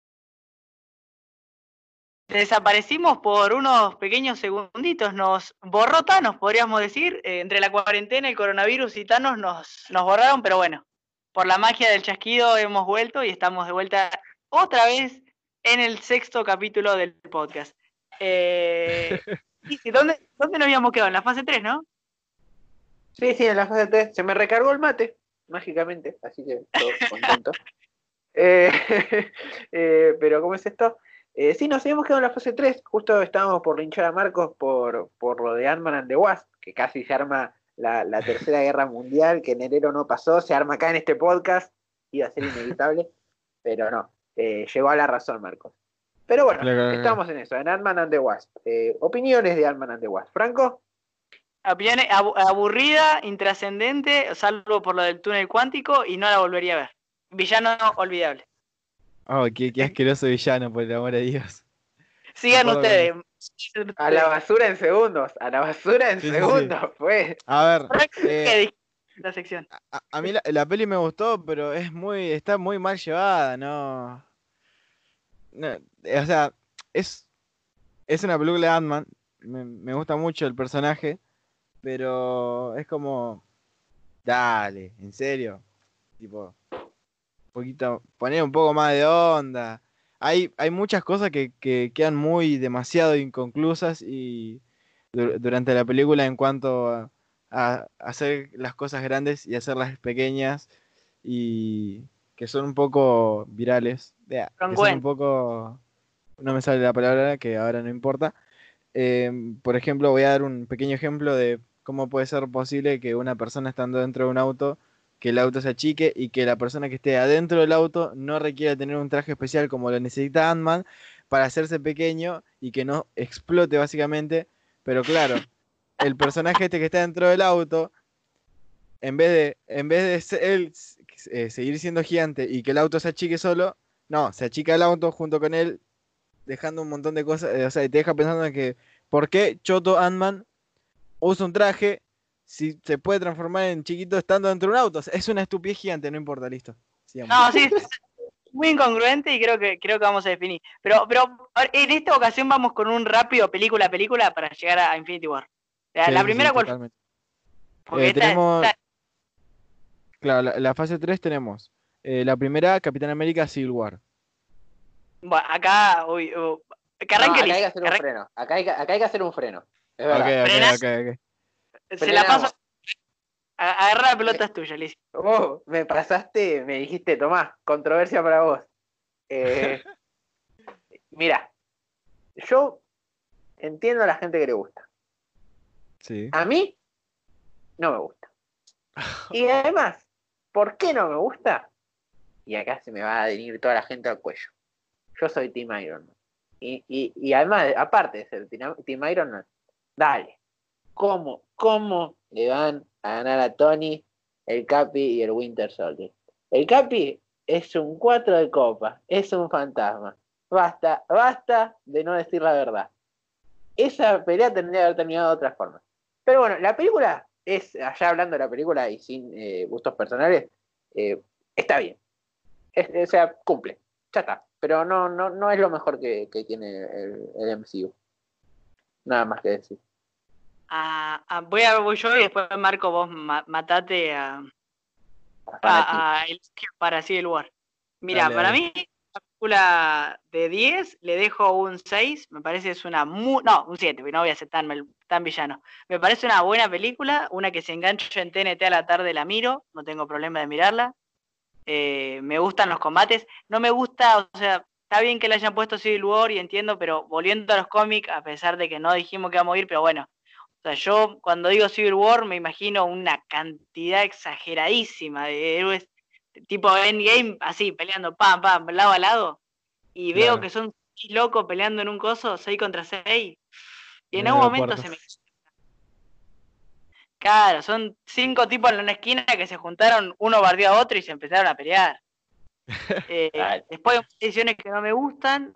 Desaparecimos por unos pequeños segunditos, nos borró Thanos, podríamos decir. Eh, entre la cuarentena, el coronavirus y Thanos nos, nos borraron, pero bueno, por la magia del chasquido hemos vuelto y estamos de vuelta otra vez en el sexto capítulo del podcast. Eh, ¿dónde, ¿Dónde nos habíamos quedado? En la fase 3, ¿no? Sí, sí, en la fase 3 se me recargó el mate, mágicamente, así que todo contento. Eh, eh, pero ¿cómo es esto? Eh, sí, nos habíamos quedado en la fase 3, justo estábamos por linchar a Marcos por, por lo de Ant-Man and the Wasp, que casi se arma la, la tercera guerra mundial, que en enero no pasó, se arma acá en este podcast, iba a ser inevitable, pero no, eh, llegó a la razón Marcos. Pero bueno, estamos en eso, en Ant-Man and the Wasp. Eh, opiniones de Ant-Man and the Wasp. Franco, aburrida, intrascendente, salvo por lo del túnel cuántico y no la volvería a ver. Villano olvidable. Oh, qué, qué asqueroso villano, por el amor de Dios. Sigan ustedes. a la basura en segundos, a la basura en Sí, sí, sí. segundos, pues. A ver, ¿Qué eh, la sección? a, a mí la, la peli me gustó, pero es muy, está muy mal llevada, no. no, eh, o sea, es, es una película de Ant-Man, me, me gusta mucho el personaje, pero es como, dale, en serio, tipo, poquito, poner un poco más de onda. Hay, hay muchas cosas que, que quedan muy demasiado inconclusas y du- durante la película en cuanto a, a hacer las cosas grandes y hacerlas pequeñas y que son un poco virales, que son un poco, no me sale la palabra que ahora no importa. Em, por ejemplo, voy a dar un pequeño ejemplo de cómo puede ser posible que una persona estando dentro de un auto, que el auto se achique y que la persona que esté adentro del auto no requiera tener un traje especial como lo necesita Ant-Man para hacerse pequeño y que no explote básicamente. Pero claro, el personaje este que está dentro del auto, en vez de, en vez de se- él eh, seguir siendo gigante y que el auto se achique solo, no, se achica el auto junto con él, dejando un montón de cosas, eh, o sea, te deja pensando en que, ¿por qué Choto Ant-Man usa un traje si se puede transformar en chiquito estando dentro de un auto? Es una estupidez gigante, no importa, listo. Sigamos. No, sí, es muy incongruente y creo que creo que vamos a definir. Pero, pero en esta ocasión vamos con un rápido película a película para llegar a Infinity War. La, Sí, la sí, primera, sí, ¿cuál fue? totalmente. Porque Eh, esta- tenemos- esta- Claro, la, la fase 3 tenemos eh, la primera, Capitán América Civil War. bueno, acá, uy, uy, que No, arranque acá hay que hacer un freno. Acá hay, que- acá hay que hacer un freno. Es verdad. ok, Frenás. ok, ok. Se la paso. Agarra la pelota es tuya, Liz. Vos me pasaste, me dijiste, Tomás, controversia para vos. Eh, mira, yo entiendo a la gente que le gusta. Sí. A mí no me gusta. Y además, ¿por qué no me gusta? Y acá se me va a venir toda la gente al cuello. Yo soy Team Iron Man. Y, y, y además, aparte de ser Team Team Iron Man, dale. ¿Cómo, cómo le van a ganar a Tony, el Capi y el Winter Soldier? El Capi es un 4 de copa, es un fantasma. Basta, basta de no decir la verdad. Esa pelea tendría que haber terminado de otra forma. Pero bueno, la película es, allá hablando de la película y sin eh, gustos personales, eh, está bien. O sea, cumple. Ya está. Pero no, no, no es lo mejor que, que tiene el, el MCU. Nada más que decir. Ah, voy a voy yo y después Marco, vos ma- matate a, a, a el- para Civil War. Mira, Dale, para mí, la película de 10 le dejo un 6. Me parece es una muy. No, un 7, no voy a ser tan, tan villano. Me parece una buena película, una que se engancha en TNT a la tarde la miro, no tengo problema de mirarla. Eh, me gustan los combates. No me gusta, o sea, está bien que le hayan puesto Civil War y entiendo, pero volviendo a los cómics, a pesar de que no dijimos que vamos a ir, pero bueno. O sea, yo cuando digo Civil War me imagino una cantidad exageradísima de héroes tipo Endgame, así, peleando pam, pam, lado a lado, y veo Claro. que son seis locos peleando en un coso, 6 contra 6, y en algún momento se me... Claro, son cinco tipos en una esquina que se juntaron, uno bardeó a otro y se empezaron a pelear. Eh, después hay decisiones que no me gustan,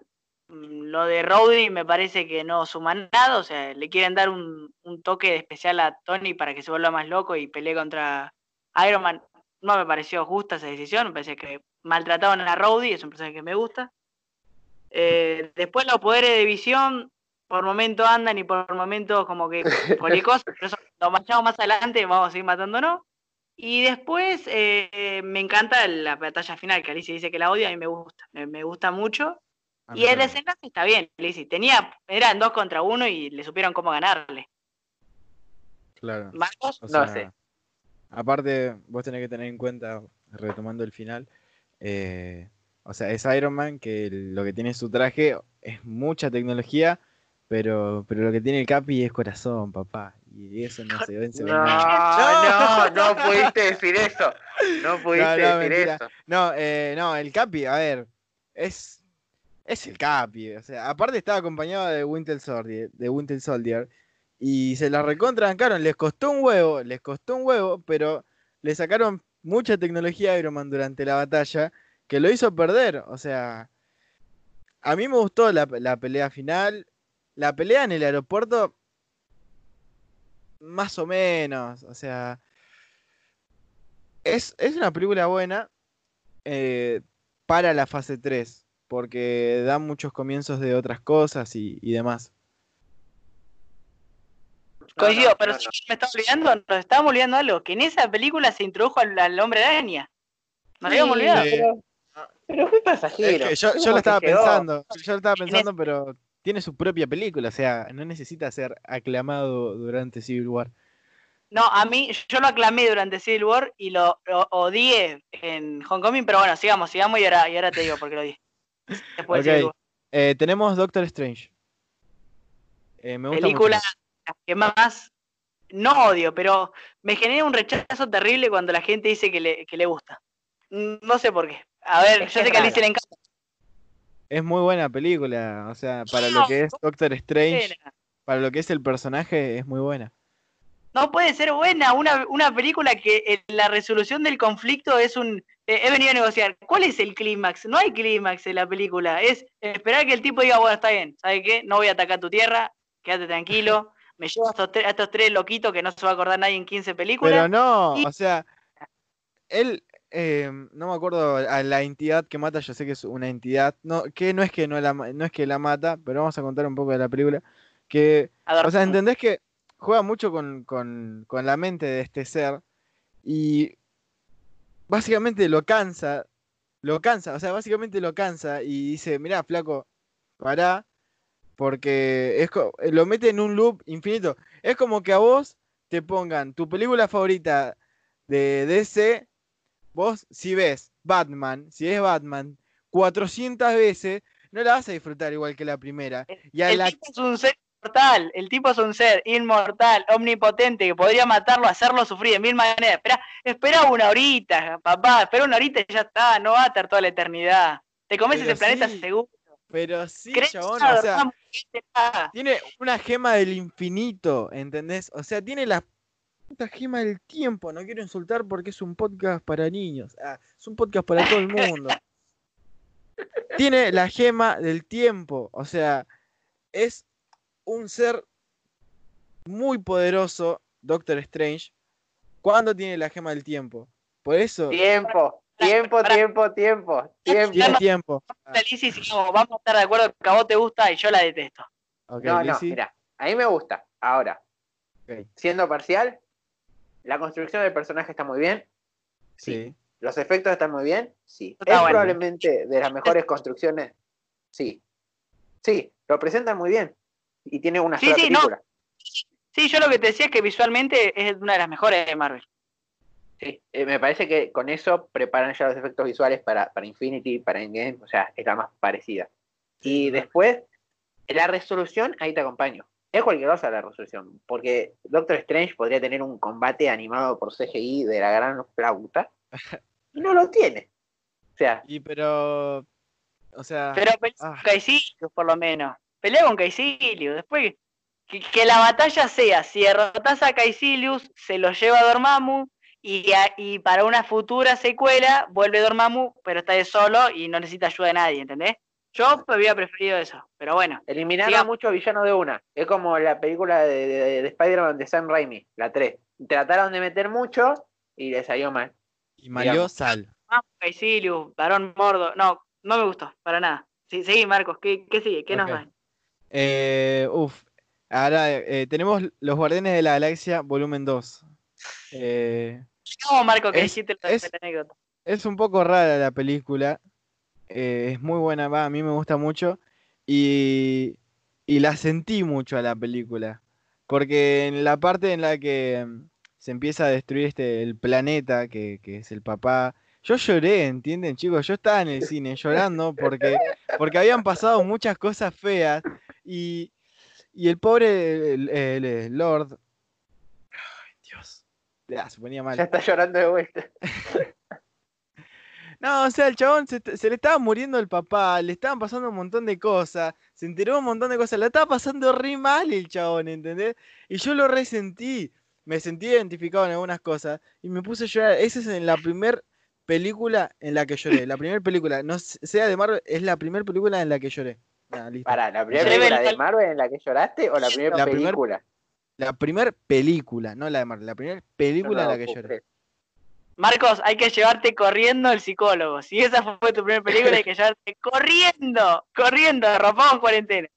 lo de Rowdy me parece que no suma nada, o sea, le quieren dar un, un toque especial a Tony para que se vuelva más loco y pelee contra Iron Man. No me pareció justa esa decisión, me parece que maltrataron a Rowdy, es un personaje que me gusta. Eh, después los poderes de visión, por momentos andan y por momentos como que cualquier cosa, pero eso lo machamos más adelante, vamos a seguir matándonos. Y después eh, me encanta la batalla final, que Alicia dice que la odia, a mí me gusta, me gusta mucho. A mí Y el desenlace está bien, Alicia. Tenía, eran dos contra uno y le supieron cómo ganarle. Claro. Marcos, O No sea, sé. Aparte, vos tenés que tener en cuenta, retomando el final, eh, o sea, es Iron Man que lo que tiene su traje es mucha tecnología, pero, pero lo que tiene el Capi es corazón, papá. Y eso no se vence No, no, no pudiste decir eso. No pudiste No, no, decir mentira. eso. No, eh, no, el Capi, a ver, es, es el Capi. O sea, aparte estaba acompañado de Winter Soldier, de Winter Soldier y se la recontrancaron. Les costó un huevo, les costó un huevo, pero le sacaron mucha tecnología a Iron Man durante la batalla que lo hizo perder. O sea, a mí me gustó la, la pelea final. La pelea en el aeropuerto, más o menos. O sea, es, es una película buena eh, para la fase 3, porque da muchos comienzos de otras cosas y, y demás. Coincido, pero si me estaba olvidando, nos estábamos olvidando algo, que en esa película se introdujo al, al hombre araña. Nos habíamos Sí, olvidado. Pero, pero fue Es pasajero. que yo, lo estaba pensando, yo lo estaba En pensando, pero tiene su propia película, o sea, no necesita ser aclamado durante Civil War. No, a mí, yo lo aclamé durante Civil War y lo, lo odié en Homecoming, pero bueno, sigamos, sigamos y ahora, y ahora te digo por qué lo odié. Después de Ok. Civil War. Eh, tenemos Doctor Strange. Eh, me gusta Película mucho. que más no odio, pero me genera un rechazo terrible cuando la gente dice que le, que le gusta. No sé por qué. A ver, Es yo sé que a Alicia le encanta. Es muy buena película, o sea, para lo que es Doctor Strange, buena. para lo que es el personaje, es muy buena. No puede ser buena una, una película que en la resolución del conflicto es un... he venido a negociar. ¿Cuál es el clímax? No hay clímax en la película. Es esperar que el tipo diga, bueno, está bien, ¿sabes qué? No voy a atacar tu tierra, quédate tranquilo. Me llevo a estos, tre- a estos tres loquitos que no se va a acordar nadie en 15 películas. Pero no, y- o sea, él, eh, no me acuerdo a la entidad que mata, yo sé que es una entidad, no, que no es que no la, no es que la mata, pero vamos a contar un poco de la película, que, o sea, entendés que juega mucho con, con, con la mente de este ser y básicamente lo cansa, lo cansa, o sea, básicamente lo cansa y dice, mirá, flaco, pará, porque es co- lo mete en un loop infinito. Es como que a vos te pongan tu película favorita de DC, vos si ves Batman, si es Batman 400 veces, no la vas a disfrutar igual que la primera. Y a el la tipo es un ser inmortal, el tipo es un ser inmortal, omnipotente, que podría matarlo, hacerlo sufrir de mil maneras. Espera, espera una horita, papá, espera una horita y ya está, no va a estar toda la eternidad. Te comes Pero ese planeta sí, seguro. Pero sí, tiene una gema del infinito, ¿entendés? O sea, tiene la puta gema del tiempo. No quiero insultar porque es un podcast para niños. Ah, es un podcast para todo el mundo. tiene la gema del tiempo. O sea, es un ser muy poderoso, Doctor Strange, cuando tiene la gema del tiempo. Por eso Tiempo, tiempo, tiempo, tiempo, tiempo. tiene tiempo. Ah, vamos a estar de acuerdo que a vos te gusta y yo la detesto. No, no, mira, a mí me gusta. Ahora, siendo parcial, la construcción del personaje está muy bien. Sí. sí. ¿Los efectos están muy bien? Sí. Está ¿Es bueno. probablemente de las mejores construcciones? Sí. Sí, lo presentan muy bien. Y tiene una Sí, sola sí, no. película. Sí, yo lo que te decía es que visualmente es una de las mejores de Marvel. Sí, eh, me parece que con eso preparan ya los efectos visuales para, para Infinity, para Endgame, o sea, es la más parecida. Y después, la resolución, ahí te acompaño. Es cualquier cosa la resolución, porque Doctor Strange podría tener un combate animado por CGI de la gran flauta, y no lo tiene. O sea, Y pero. O sea. Pero ah. con Caecilius, por lo menos. Pelea con Caecilius. Después que, que la batalla sea, si derrotas a Caecilius, se lo lleva a Dormammu y, a- y para una futura secuela vuelve Dormammu, pero está de solo y no necesita ayuda de nadie, ¿entendés? Yo hubiera preferido eso, pero bueno. eliminaron a muchos villanos de una. Es como la película de, de- de Spider-Man de Sam Raimi, la 3. Trataron de meter mucho y les salió mal. Y Mario. Sal. Dormammu, Caecilius, Barón Mordo, no, no me gustó, para nada. Sí, seguí, Marcos, ¿qué, qué sigue? ¿Qué nos Ok. Eh, uf. Ahora eh, tenemos Los Guardianes de la Galaxia, volumen 2. Eh, No, Marco, que Es- dijiste la, es- anécdota. es un poco rara la película. eh, es muy buena, va, a mí me gusta mucho. Y, y la sentí mucho a la película. Porque en la parte en la que, se empieza a destruir este, el planeta, que, que es el papá. Yo lloré, ¿entienden, chicos? Yo estaba en el cine llorando porque, porque habían pasado muchas cosas feas y, y el pobre el- el- el Lord. Ay, Dios. Ya, se ponía mal. Ya está llorando de vuelta. No, o sea, el chabón se, le estaba muriendo el papá, le estaban pasando un montón de cosas, se enteró un montón de cosas, la estaba pasando re mal el chabón, ¿entendés? Y yo lo resentí, me sentí identificado en algunas cosas y me puse a llorar. Esa es en la primera película en la que lloré, la primera película, no sea de Marvel, es la primera película en la que lloré. Listo. Para, ¿la primera película el- de Marvel en la que lloraste o la primera La primer- película? La primera película, no la de Marvel, la primera película en la que lloré. Marcos, hay que llevarte corriendo al psicólogo. Si esa fue tu primera película, hay que llevarte corriendo, corriendo, rompamos cuarentena.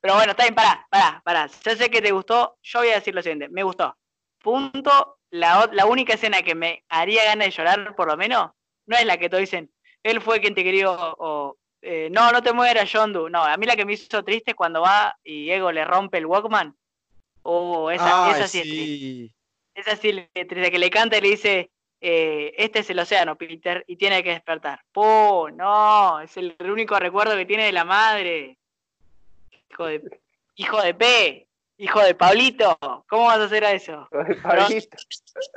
Pero bueno, está bien, pará, pará, pará. Ya sé que te gustó, yo voy a decir lo siguiente, me gustó. Punto, la, la única escena que me haría ganas de llorar, por lo menos, no es la que todos dicen, él fue quien te quería, o, eh, no, no te mueras, John Doe. No, a mí la que me hizo triste es cuando va y Ego le rompe el Walkman. Oh, esa, Ay, esa sí es triste. sí. Es triste, que le canta y le dice, eh, este es el océano, Peter, y tiene que despertar. ¡Puh! No, es el único recuerdo que tiene de la madre. Hijo de, hijo de P, hijo de Pablito, ¿cómo vas a hacer a eso? Pablito.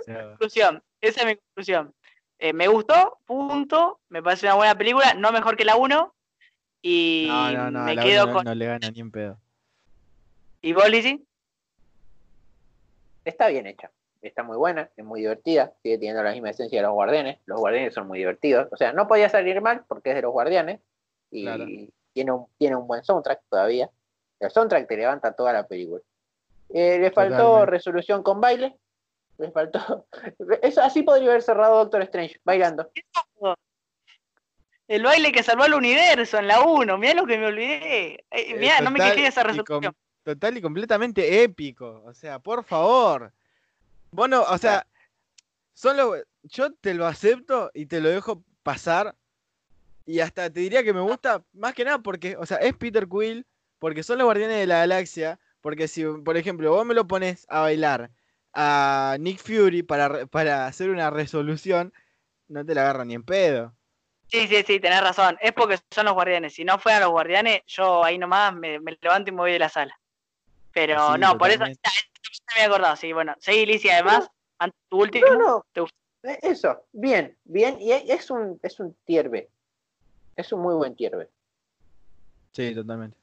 Conclusión, esa es mi conclusión. Eh, me gustó, punto, me parece una buena película, no mejor que la 1, y No, no, no, me la quedo con... no le gana ni en pedo. ¿Y vos? Está bien hecha. Está muy buena, es muy divertida, sigue teniendo la misma esencia de los guardianes. Los guardianes son muy divertidos. O sea, no podía salir mal porque es de los guardianes. Y Claro. tiene, un, tiene un buen soundtrack todavía. El soundtrack te levanta toda la película. Eh, le faltó Totalmente. resolución con baile. Le faltó. Eso, así podría haber cerrado Doctor Strange, bailando. El baile que salvó al universo en la 1, mirá lo que me olvidé. Eh, mirá, no me quejé de esa y resolución. total y completamente épico. O sea, por favor. Bueno, o sea, solo yo te lo acepto y te lo dejo pasar. Y hasta te diría que me gusta más que nada porque, o sea, es Peter Quill, porque son los guardianes de la galaxia. Porque si, por ejemplo, vos me lo pones a bailar a Nick Fury para, para hacer una resolución, no te la agarra ni en pedo. Sí, sí, sí, tenés razón. Es porque son los guardianes. Si no fueran los guardianes, yo ahí nomás me, me levanto y me voy de la sala. Pero Sí, no, por eso ya, me había acordado. Sí, bueno, seguí, Licia, además, tu último. No, no. ¿Te gustó? Eh, Eso, bien, bien. Y es un, es un tier B. Es un muy buen tier B. Sí, totalmente.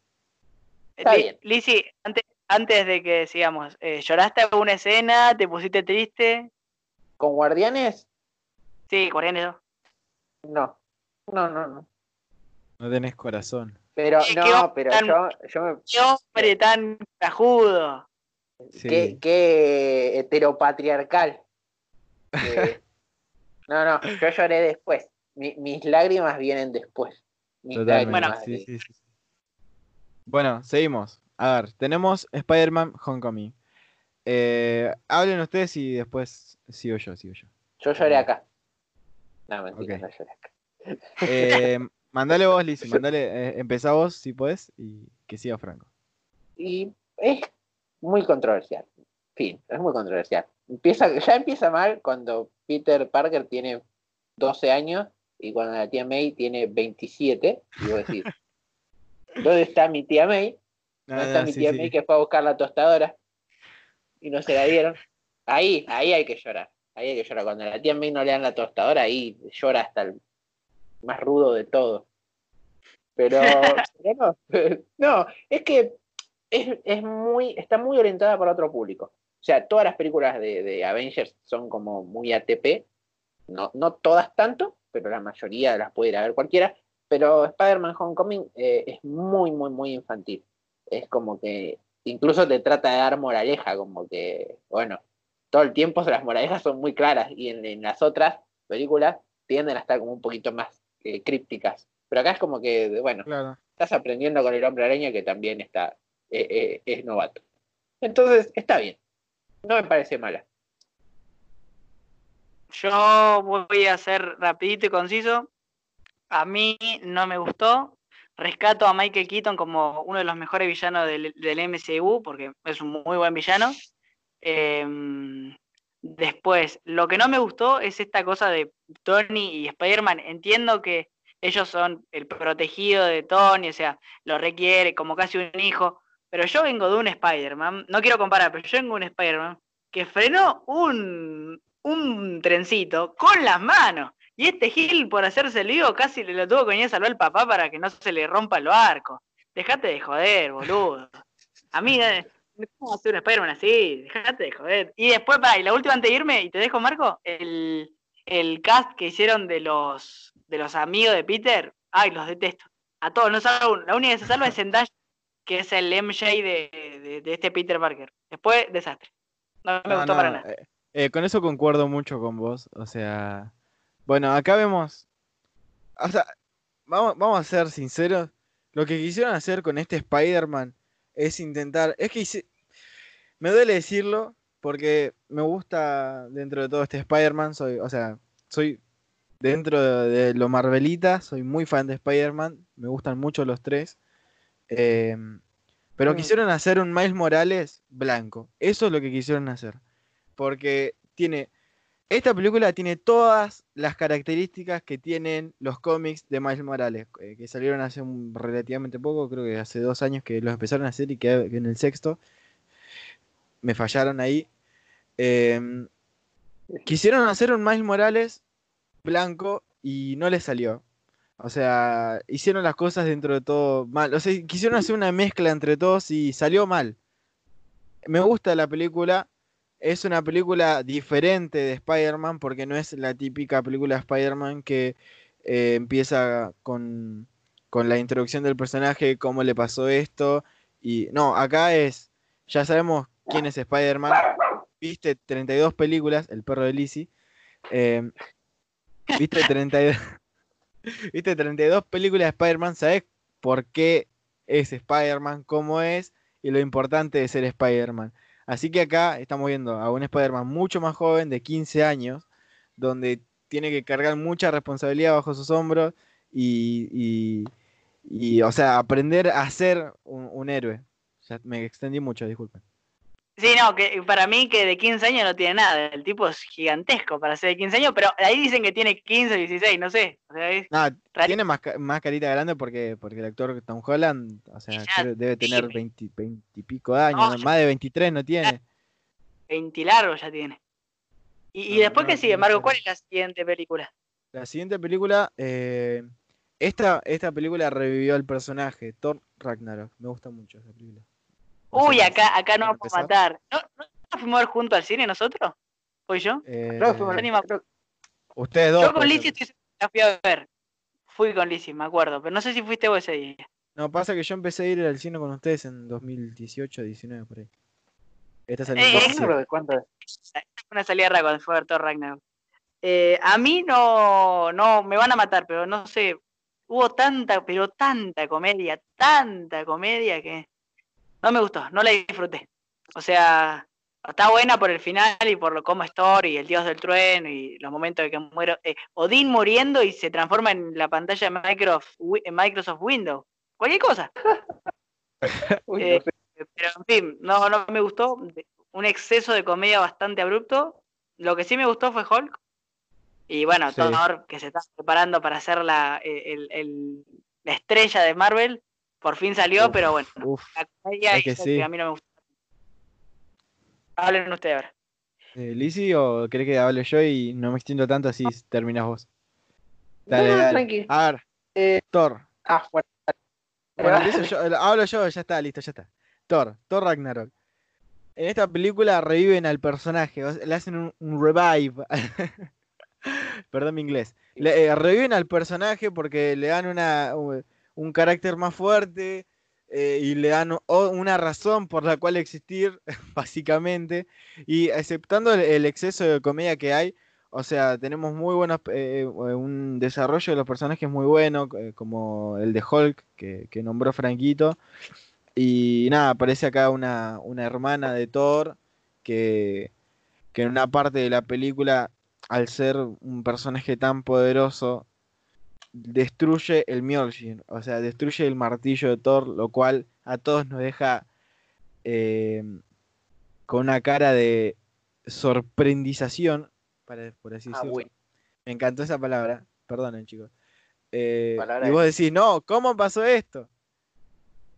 Está bien. Lizzy, antes, antes de que sigamos, eh, ¿lloraste alguna escena? ¿Te pusiste triste? Con guardianes, Sí, guardianes 2. no. No, no, no. No tenés corazón. Pero Eh, qué no, pero tan- yo, yo me, ¡Qué hombre tan cajudo! Sí. qué, qué heteropatriarcal. Eh, no, no, yo lloré después. Mi- mis lágrimas vienen después. Mis Totalmente. lágrimas sí, de- sí, sí, sí. Bueno, seguimos. A ver, tenemos Spider-Man Homecoming. Eh, hablen ustedes y después sigo yo, sigo yo. Yo lloré acá. No, mentira, no lloré acá. Eh, mandale vos, Lizzy, mandale, eh, empezá vos si podés y que siga Franco. Y es muy controversial. Fin, es muy controversial. Empieza, ya empieza mal cuando Peter Parker tiene 12 años y cuando la tía May tiene 27. Y vos decís, ¿dónde está mi tía May? No, ¿Dónde está no, mi sí, tía sí. May que fue a buscar la tostadora? Y no se la dieron. Ahí, ahí hay que llorar. Ahí hay que llorar. Cuando la tía May no le dan la tostadora, ahí llora hasta el más rudo de todo. Pero, no, no, es que es, es muy, está muy orientada para otro público. O sea, todas las películas de, de Avengers son como muy ATP. No, no todas tanto, pero la mayoría las puede ir a ver cualquiera. Pero Spider-Man Homecoming eh, es muy, muy, muy infantil. Es como que incluso te trata de dar moraleja, como que, bueno, todo el tiempo las moralejas son muy claras y en, en las otras películas tienden a estar como un poquito más eh, crípticas. Pero acá es como que, bueno, Claro. estás aprendiendo con el hombre araña que también está, eh, eh, es novato. Entonces, está bien. No me parece mala. Yo voy a ser rapidito y conciso. A mí no me gustó. Rescato a Michael Keaton como uno de los mejores villanos del, del MCU, porque es un muy buen villano. Eh, Después, lo que no me gustó es esta cosa de Tony y Spider-Man. Entiendo que ellos son el protegido de Tony, o sea, lo requiere como casi un hijo. Pero yo vengo de un Spider-Man, no quiero comparar, pero yo vengo de un Spider-Man que frenó un, un trencito con las manos. Y este Gil, por hacerse el lío, casi le lo tuvo que venir a salvar al papá para que no se le rompa el barco. Dejate de joder, boludo. A mí, eh, ¿cómo hacer un Spider-Man así? Dejate de joder. Y después, para, y la última antes de irme, y te dejo, Marco, el, el cast que hicieron de los, de los amigos de Peter, ay, los detesto. A todos, no salvo La única que se salva es Zendaya, que es el MJ de, de, este Peter Parker. Después, desastre. No me gustó para nada. Eh, eh, con eso concuerdo mucho con vos. O sea, bueno, acá vemos. O sea, vamos, vamos a ser sinceros. Lo que quisieron hacer con este Spider-Man es intentar. Es que me duele decirlo porque me gusta dentro de todo este Spider-Man. Soy, o sea, soy dentro de, lo Marvelita, soy muy fan de Spider-Man. Me gustan mucho los tres. Em, pero mm. quisieron hacer un Miles Morales blanco. Eso es lo que quisieron hacer. Porque tiene esta película tiene todas las características que tienen los cómics de Miles Morales, eh, que salieron hace relativamente poco, creo que hace dos años que los empezaron a hacer y que, en el sexto me fallaron ahí. Em, quisieron hacer un Miles Morales blanco y no les salió. O sea, hicieron las cosas dentro de todo mal. O sea, quisieron hacer una mezcla entre todos y salió mal. Me gusta la película, es una película diferente de Spider-Man porque no es la típica película de Spider-Man que eh, empieza con, la introducción del personaje, cómo le pasó esto. Y no, acá es, ya sabemos quién es Spider-Man. Viste 32 películas, el perro de Lizzie. Eh, viste 32, viste 32 películas de Spider-Man, sabes por qué es Spider-Man, cómo es y lo importante de ser Spider-Man. Así que acá estamos viendo a un Spider-Man mucho más joven, de 15 años, donde tiene que cargar mucha responsabilidad bajo sus hombros y, y, o sea, aprender a ser un, héroe. Me extendí mucho, disculpen. Sí, no, que para mí que de 15 años no tiene nada. El tipo es gigantesco para ser de 15 años, pero ahí dicen que tiene 15 o 16, no sé. no, tiene más, más, carita grande porque, porque el actor Tom Holland, o sea, debe tener 20, y pico años, más de 23 no tiene. 20 largo ya tiene. ¿Y, después qué sigue, Margo? ¿Cuál es la siguiente película? La siguiente película, eh, esta, esta película revivió al personaje, Thor Ragnarok. Me gusta mucho esa película. Uy, acá, acá no vamos a matar. ¿No, ¿No fuimos a ver junto al cine nosotros? ¿Fui yo? Eh, Ustedes dos. Yo con Lizzie la fui a ver. Fui con Lizzie, me acuerdo. Pero no sé si fuiste vos ese día. No, pasa que yo empecé a ir al cine con ustedes en 2018, 19, por ahí. Esta salida eh, de cuánto es. Una salida rara cuando fue a ver Thor Ragnarok. Eh, a mí no, no, me van a matar, pero no sé. Hubo tanta, pero tanta comedia, tanta comedia que no me gustó, no la disfruté. O sea, está buena por el final y por lo como Story, el dios del trueno y los momentos de que muero. Eh, Odín muriendo y se transforma en la pantalla de Microsoft, Microsoft Windows. Cualquier cosa. Eh, pero en fin, no, no me gustó. Un exceso de comedia bastante abrupto. Lo que sí me gustó fue Hulk. Y bueno, Thor, que se está preparando para ser la, eh, la estrella de Marvel, por fin salió, pero bueno, la comedia es que, a mí no me gusta. Hablen ustedes ahora. Eh, ¿Lizzy o crees que hable yo y no me extiendo tanto así terminas vos? Dale, no, dale. A ver, eh, Thor. Ah, bueno. bueno yo, hablo yo, ya está, listo, ya está. Thor, Thor Ragnarok. En esta película reviven al personaje, le hacen un, revive. Perdón mi inglés. Le, eh, reviven al personaje porque le dan una, un carácter más fuerte eh, y le dan una razón por la cual existir, básicamente. Y aceptando el, exceso de comedia que hay, o sea, tenemos muy buenos, eh, un desarrollo de los personajes muy bueno, eh, como el de Hulk, que, nombró Franquito. Y nada, aparece acá una, una hermana de Thor, que, que en una parte de la película, al ser un personaje tan poderoso, destruye el Mjolnir, o sea, destruye el martillo de Thor, lo cual a todos nos deja eh, con una cara de sorprendización, para, por así Ah, decirlo. bueno. Me encantó esa palabra, perdonen chicos. Eh, Palabra y vos decís, no, ¿cómo pasó esto?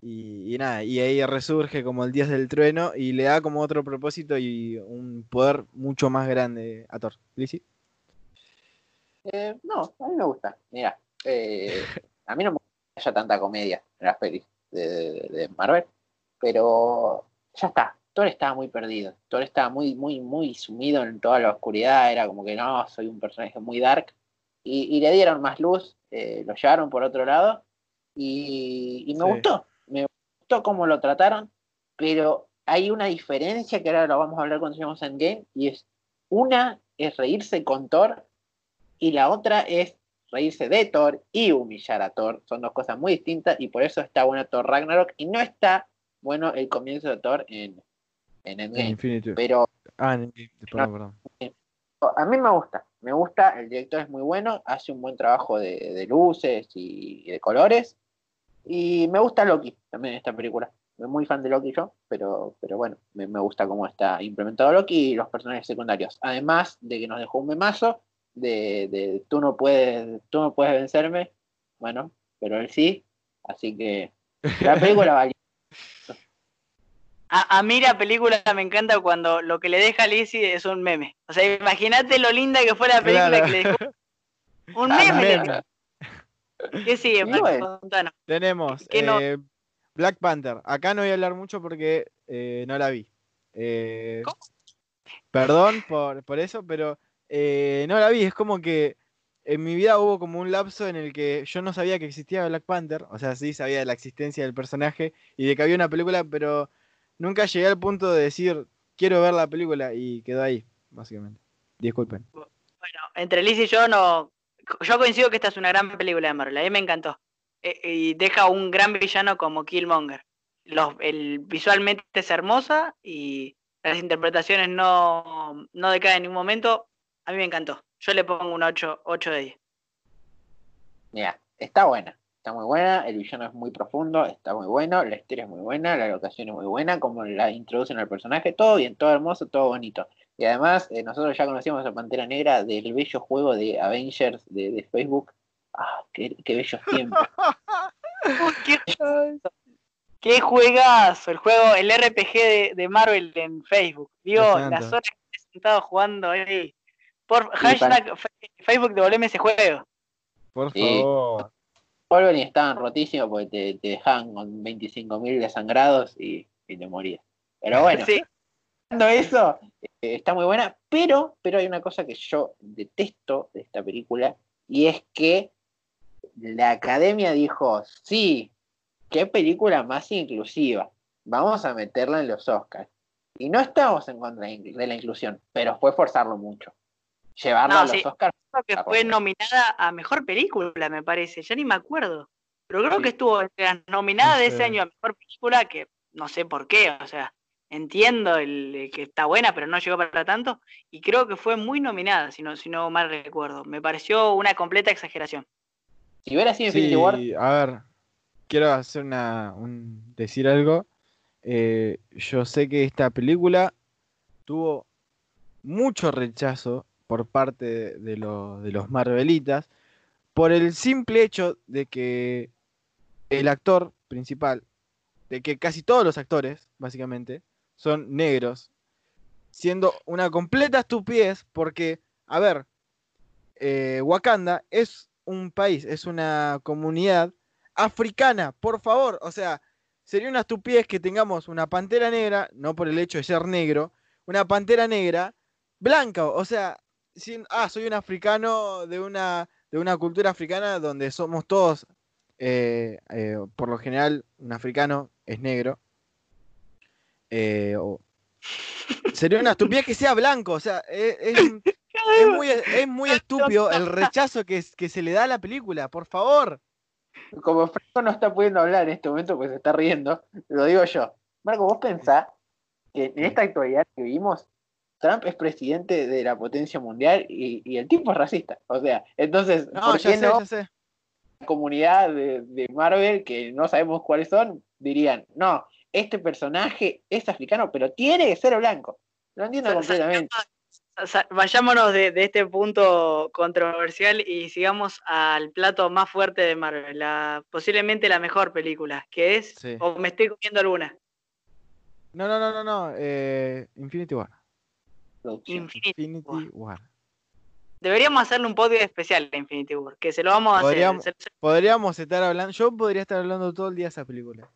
Y, y nada, y ahí resurge como el dios del trueno y le da como otro propósito y un poder mucho más grande a Thor. ¿Lizzy? Eh, no, a mí me gusta. Mira, eh, a mí no me gusta que haya tanta comedia en las pelis de, de- de Marvel, pero ya está. Thor estaba muy perdido. Thor estaba muy, muy, muy sumido en toda la oscuridad. Era como que no, soy un personaje muy dark. Y, y le dieron más luz, eh, lo llevaron por otro lado. Y, y me Sí. gustó. Me gustó cómo lo trataron, pero hay una diferencia que ahora lo vamos a hablar cuando lleguemos a Endgame. Y es una es reírse con Thor y la otra es reírse de Thor y humillar a Thor. Son dos cosas muy distintas y por eso está bueno Thor Ragnarok y no está bueno el comienzo de Thor en, en En Endgame. Infinity. Pero Ah, en Endgame, perdón, perdón. a mí me gusta, me gusta, el director es muy bueno, hace un buen trabajo de, de luces y, y de colores. Y me gusta Loki también en esta película. Soy muy fan de Loki yo, pero, pero bueno, me, me gusta cómo está implementado Loki y los personajes secundarios. Además de que nos dejó un memazo de, de tú no puedes, tú no puedes vencerme, bueno, pero él sí, así que la película valió. A, a mí la película me encanta cuando lo que le deja a Lizzie es un meme. O sea, imagínate lo linda que fue la película Claro. que le dejó un Ah, meme. le meme. dejó. ¿Qué sigue, bueno. Tenemos ¿Qué no? eh, Black Panther. Acá no voy a hablar mucho porque eh, no la vi. Eh, ¿Cómo? Perdón por, por eso, pero eh, no la vi. Es como que en mi vida hubo como un lapso en el que yo no sabía que existía Black Panther. O sea, sí sabía de la existencia del personaje y de que había una película, pero nunca llegué al punto de decir quiero ver la película y quedó ahí, básicamente. Disculpen. Bueno, entre Liz y yo no. Yo coincido que esta es una gran película de Marvel. A mí me encantó. Eh, y deja un gran villano como Killmonger. El, visualmente es hermosa y las interpretaciones no, no decaen en ningún momento. A mí me encantó. Yo le pongo un 8, 8 de 10. Mira, está buena, está muy buena, el villano es muy profundo, está muy bueno, la historia es muy buena, la locación es muy buena, como la introducen al personaje, todo bien, todo hermoso, todo bonito. Y además, eh, nosotros ya conocíamos a Pantera Negra del bello juego de Avengers de, de Facebook. Ah, qué, qué bellos tiempos. Qué, qué juegazo. El juego, el RPG de, de Marvel en Facebook. Dios las horas que he sentado jugando ahí. Por hashtag fe- Facebook devolveme ese juego. Por favor. Wolverine estaban rotísimos porque te, te dejaban con 25.000 desangrados y, y te morías. Pero bueno, Sí. Eso, eh, está muy buena, pero, pero hay una cosa que yo detesto de esta película y es que la academia dijo, sí, qué película más inclusiva, vamos a meterla en los Oscars. Y no estamos en contra de de la inclusión, pero fue forzarlo mucho. Llevarla No, a los sí. Oscars. Creo que fue nominada a mejor película, me parece. Ya ni me acuerdo. Pero creo Sí. que estuvo entre las nominadas No de ese año a mejor película, que no sé por qué. O sea, entiendo el, el que está buena, pero no llegó para tanto. Y creo que fue muy nominada, si no, si no mal recuerdo. Me pareció una completa exageración. Si hubiera sido Sí, Infinity War, a ver, quiero hacer una, un- decir algo. Eh, yo sé que esta película tuvo mucho rechazo por parte de, de lo- de los Marvelitas por el simple hecho de que el actor principal, de que casi todos los actores, básicamente, son negros, siendo una completa estupidez porque, a ver, eh, Wakanda es un país, es una comunidad africana, por favor. O sea, sería una estupidez que tengamos una pantera negra, no por el hecho de ser negro, una pantera negra blanca. O sea, sin- ah, soy un africano de una, de una cultura africana donde somos todos, eh, eh, por lo general, un africano es negro. Eh, sería una estupidez que sea blanco. O sea, es- es es muy, es muy estúpido el rechazo que, que se le da a la película, por favor. como Franco no está pudiendo hablar en este momento porque se está riendo, lo digo yo. Marco, vos pensás que en esta actualidad que vivimos, Trump es presidente de la potencia mundial y, y el tipo es racista. O sea, entonces, No, ¿por qué sé, no la comunidad de, de Marvel, que no sabemos cuáles son, dirían, no, este personaje es africano, pero tiene que ser blanco? Lo entiendo completamente. Vayámonos de, de este punto controversial y sigamos al plato más fuerte de Marvel, la, posiblemente la mejor película, que es, Sí. o me estoy comiendo alguna, No, no, no, no, no. eh, Infinity War. Producción. Infinity. Infinity War. Deberíamos hacerle un podio especial a Infinity War, que se lo vamos a hacer. Podríamos estar hablando. Yo podría estar hablando todo el día de esa película.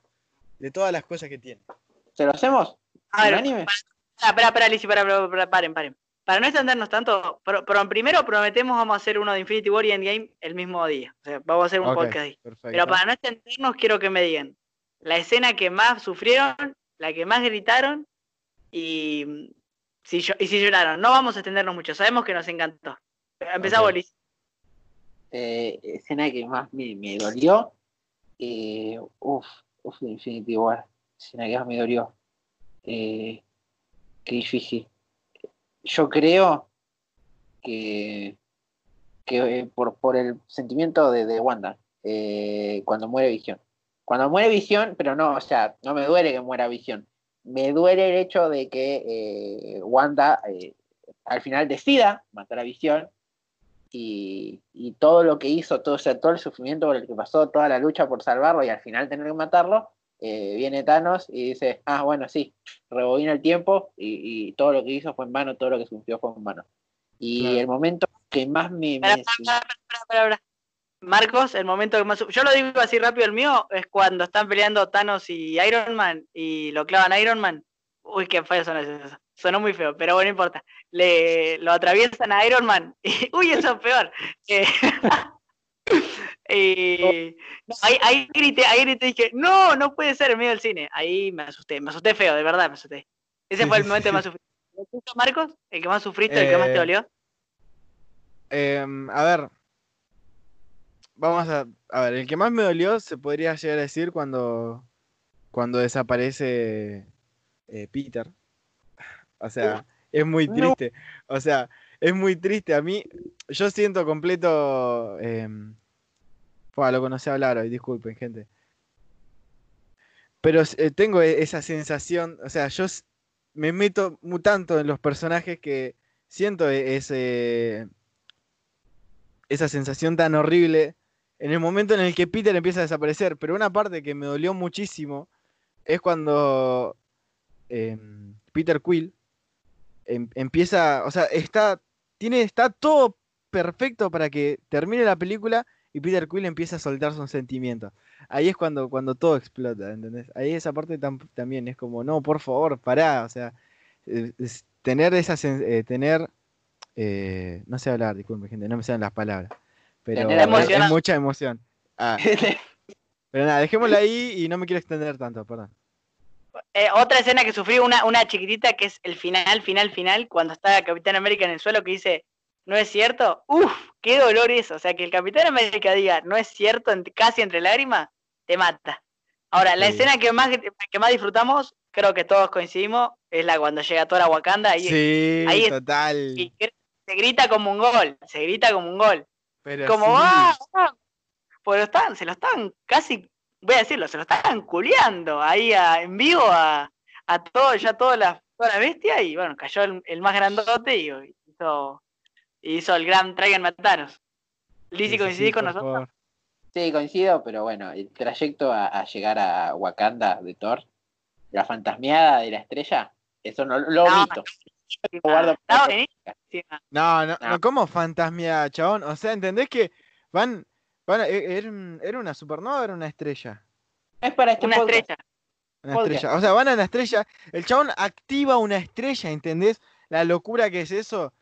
De todas las cosas que tiene. ¿Se lo hacemos? A ver, ¿Unánime? Espera, espera, espera, Lizzy, para, para, para, paren, paren. Para no extendernos tanto, pero, pero primero prometemos vamos a hacer uno de Infinity War y Endgame el mismo día. O sea, vamos a hacer un podcast ahí. Perfecto. Pero para no extendernos, quiero que me digan la escena que más sufrieron, la que más gritaron y si, y si lloraron. No vamos a extendernos mucho, sabemos que nos encantó. Empezamos, Ok. Liz. Eh, escena que más me, me dolió. Eh, uf, uf, Infinity War. Escena que más me dolió. Eh, qué difícil. Yo creo que, que eh, por, por el sentimiento de, de Wanda, cuando muere Visión. Cuando muere Visión, pero no, o sea, no me duele que muera Visión. Me duele el hecho de que eh, Wanda eh, al final decida matar a Visión y, y todo lo que hizo, todo, o sea, todo el sufrimiento por el que pasó, toda la lucha por salvarlo y al final tener que matarlo, eh, viene Thanos y dice, ah, bueno, sí, rebobina el tiempo y, y todo lo que hizo fue en vano, todo lo que sufrió fue en vano. Y Claro. el momento que más me... Marcos, el momento que más. Yo lo digo así rápido, el mío es cuando están peleando Thanos y Iron Man y lo clavan a Iron Man. Uy, qué feo sonó eso. Sonó muy feo, pero bueno, no importa. Le, lo atraviesan a Iron Man. y- uy, eso es peor. Eh, eh, no, ahí, ahí grité, ahí grité y dije, no, no puede ser en medio del cine. Ahí me asusté, me asusté feo, de verdad me asusté. Ese fue el momento que más sufrí. ¿Tú, Marcos? ¿El que más sufriste, el que más te Eh, dolió? Em, a ver. Vamos a. A ver, el que más me dolió se podría llegar a decir cuando. Cuando desaparece eh, Peter. O sea, es muy No. triste. O sea, es muy triste. A mí, yo siento completo. em, Fua, lo conocí hablar hoy, disculpen, gente. Pero eh, tengo e- esa sensación. O sea, yo me meto mu- tanto en los personajes que siento e- ese esa sensación tan horrible en el momento en el que Peter empieza a desaparecer. Pero una parte que me dolió muchísimo es cuando em, Peter Quill em- empieza, o sea, está, tiene, está todo perfecto para que termine la película y Peter Quill empieza a soltar sus sentimientos. Ahí es cuando, cuando todo explota, ¿entendés? Ahí esa parte tam- también es como, no, por favor, pará, o sea, tener esa, eh, tener, eh, no sé hablar, disculpen gente, no me salen las palabras, pero es- es mucha emoción. Ah, pero nada, dejémosla ahí y no me quiero extender tanto, perdón. Eh, otra escena que sufrí, una, una chiquitita, que es el final, final, final, cuando está Capitán América en el suelo, que dice, ¿no es cierto? Uf, qué dolor eso. O sea, que el Capitán América diga, no es cierto, casi entre lágrimas, te mata. Ahora, la Sí. escena que más, que más disfrutamos, creo que todos coincidimos, es la cuando llega Thor a Wakanda y, Sí, ahí es- total. y se grita como un gol, se grita como un gol. Pero como, sí. ¡ah! ah! Pues lo están, se lo están casi, voy a decirlo, se lo estaban culeando ahí a- en vivo a, a todo, ya toda la, toda la bestia y bueno, cayó el, el más grandote y hizo, hizo el gran Traigan Matanos. Sí, Lizzy, sí, ¿coincidís sí, con nosotros? favor. Sí, coincido, pero bueno, el trayecto a, a llegar a Wakanda de Thor, la fantasmeada de la estrella, eso no lo No, omito. Lo guardo para buenísima. No, no, No. no, ¿cómo fantasmia, chabón? O sea, ¿entendés que van, van a- e- era, un- era una supernova o era una estrella? Es para este Una podcast. estrella. Una Podcast. estrella. O sea, van a una estrella. El chabón activa una estrella, ¿entendés? La locura que es eso.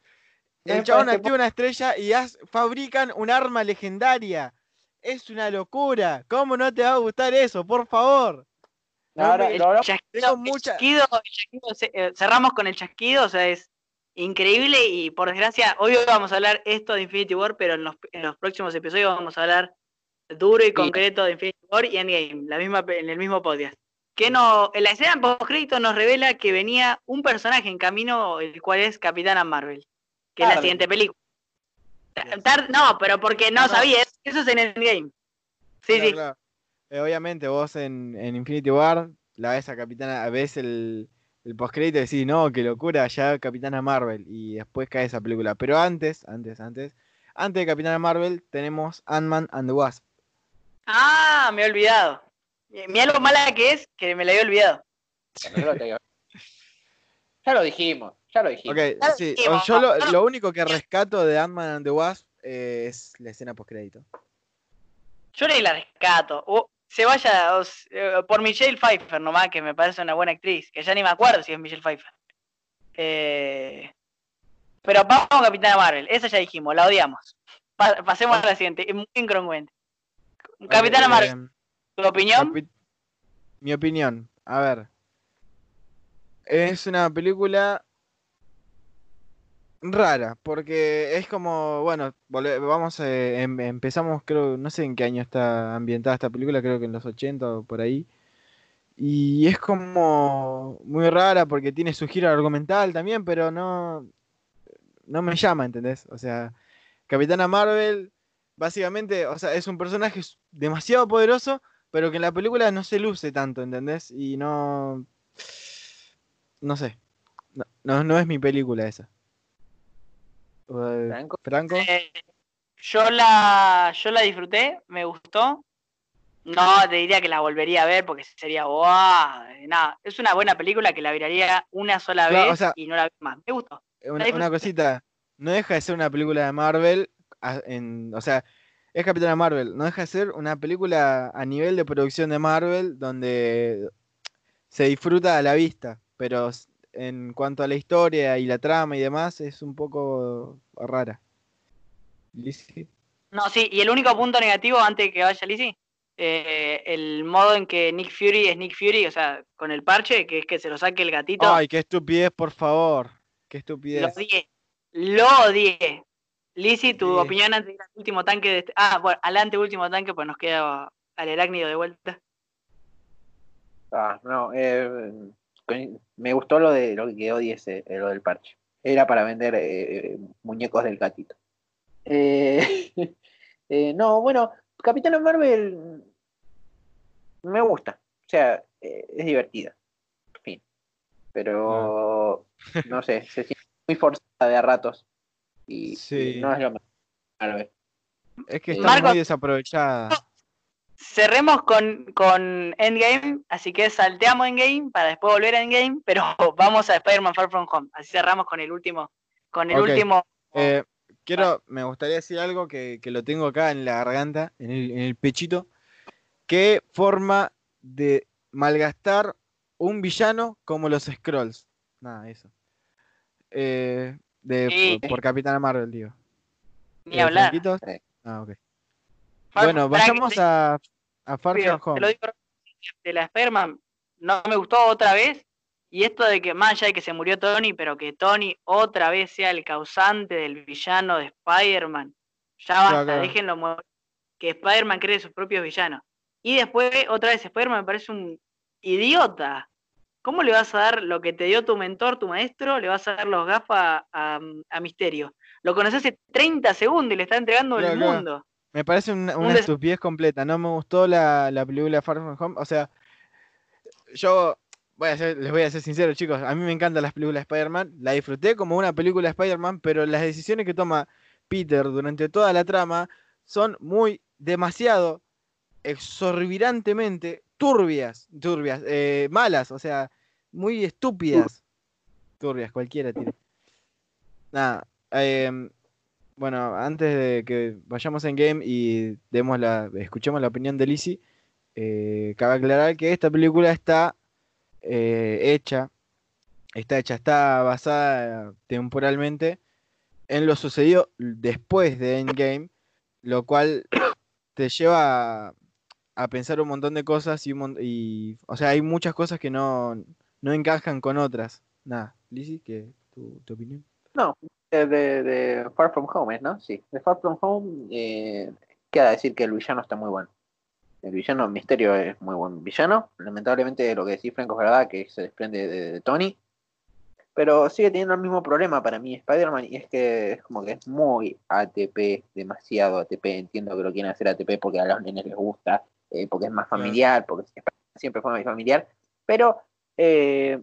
El es chabón este activa una estrella y haz- fabrican un arma legendaria. Es una locura. ¿Cómo no te va a gustar eso? Por favor. No Tengo el mucha- chasquido, el chasquido, se- eh, cerramos con el chasquido, o sea, es increíble y por desgracia, hoy vamos a hablar esto de Infinity War, pero en los, en los próximos episodios vamos a hablar duro y concreto de Infinity War y Endgame, la misma, en el mismo podcast. Que no, en la escena post crédito nos revela que venía un personaje en camino, el cual es Capitana Marvel, que es la siguiente película. Yes. no, pero porque no, No, no. sabía, eso- eso es en Endgame. Sí, Claro, sí. claro. Eh, obviamente vos en, en Infinity War la ves a Capitana, ves el, el postcrédito y decís, no, qué locura, ya Capitana Marvel. Y después cae esa película. Pero antes, antes, antes, antes de Capitana Marvel tenemos Ant-Man and the Wasp. Ah, me he olvidado. Mira lo mala que es que me la he olvidado. Ya lo dijimos, ya lo dijimos. Ok, sí. Yo lo, lo único que rescato de Ant-Man and the Wasp eh, es la escena postcrédito. Yo ni la rescato. O se vaya eh, por Michelle Pfeiffer nomás, que me parece una buena actriz, que ya ni me acuerdo si es Michelle Pfeiffer. Eh, pero vamos a Capitana Marvel, esa ya dijimos, la odiamos. pasemos a la siguiente, es muy incongruente. Capitana Marvel, ¿tu opinión? Mi opinión, a ver. Es una película rara, porque es como, bueno, vamos, eh, em, empezamos, creo, no sé en qué año está ambientada esta película, creo que en los 80 o por ahí. Y es como muy rara porque tiene su giro argumental también, pero no, no me llama, ¿entendés? O sea, Capitana Marvel, básicamente, o sea, es un personaje demasiado poderoso, pero que en la película no se luce tanto, ¿entendés? Y no... No sé. no, no es mi película esa. Franco. Eh, yo, la, yo la disfruté, me gustó. No te diría que la volvería a ver porque sería wow. Nada, es una buena película que la miraría una sola vez y no la veo más. Me gustó. Una, cosita, no deja de ser una película de Marvel, o sea, es Capitana Marvel, no deja de ser una película a nivel de producción de Marvel donde se disfruta a la vista, pero en cuanto a la historia y la trama y demás, es un poco rara. ¿Lizzie? No, sí, y el único punto negativo antes de que vaya Lizzie, eh, el modo en que Nick Fury es Nick Fury, o sea, con el parche, que es que se lo saque el gatito. Ay, qué estupidez, por favor. Qué estupidez. Lo odié. Lo odié. Lizzie, tu opinión antes del último tanque de este... Ah, bueno, al último tanque, pues nos queda al Herácnido de vuelta. Ah, no, eh, me gustó lo de lo que quedó 10, eh, lo del parche. Era para vender eh, eh, muñecos del gatito. no, bueno, Capitana Marvel me gusta. O sea, es divertida. Fin. Pero ah. no sé, se siente muy forzada de a ratos. Y, no es lo mejor. Es que está muy desaprovechada cerremos con, con, Endgame, así que salteamos Endgame para después volver a Endgame, pero vamos a Spider-Man Far From Home. Así cerramos con el último. Con el último. Eh, quiero, me gustaría decir algo que, lo tengo acá en la garganta, en el, pechito. ¿Qué forma de malgastar un villano como los Scrolls? Nada, eso. Eh, de, por, Capitana Marvel, digo. Ni hablar. Ah, ok bueno, vayamos a, a Far From Home. Te lo digo, de la Spider-Man no me gustó otra vez. Y esto de que más allá de que se murió Tony, pero que Tony otra vez sea el causante del villano de Spider-Man. Ya basta, déjenlo morir. Que Spider-Man cree sus propios villanos. Y después, otra vez, Spider-Man me parece un idiota. ¿Cómo le vas a dar lo que te dio tu mentor, tu maestro? Le vas a dar los gafas a, Misterio. Lo conoces hace 30 segundos y le está entregando el mundo. Me parece una, estupidez completa. No me gustó la, la película Far From Home. O sea, yo voy a les voy a ser sincero, chicos. A mí me encantan las películas de Spider-Man. La disfruté como una película de Spider-Man, pero las decisiones que toma Peter durante toda la trama son muy, demasiado, exorbitantemente turbias, turbias, eh, malas, o sea, muy estúpidas. Turbias, cualquiera tiene. Nada, eh, bueno, antes de que vayamos en game y demos la, escuchemos la opinión de Lizzie, eh, cabe aclarar que esta película está eh, hecha, está hecha, está basada temporalmente en lo sucedido después de Endgame, lo cual te lleva a, pensar un montón de cosas y, y, o sea, hay muchas cosas que no, no encajan con otras. Nada, Lizzie, ¿qué, tu, tu opinión? No, de, de, Far From Home, ¿no? Sí, de Far From Home eh, queda decir que el villano está muy bueno. El villano, Misterio es muy buen villano. Lamentablemente lo que decís Franco es verdad, que se desprende de, Tony. Pero sigue teniendo el mismo problema para mí Spider-Man y es que es como que es muy ATP, demasiado ATP. Entiendo que lo quieren hacer ATP porque a los nenes les gusta, eh, porque es más familiar, porque siempre fue más familiar. Pero eh,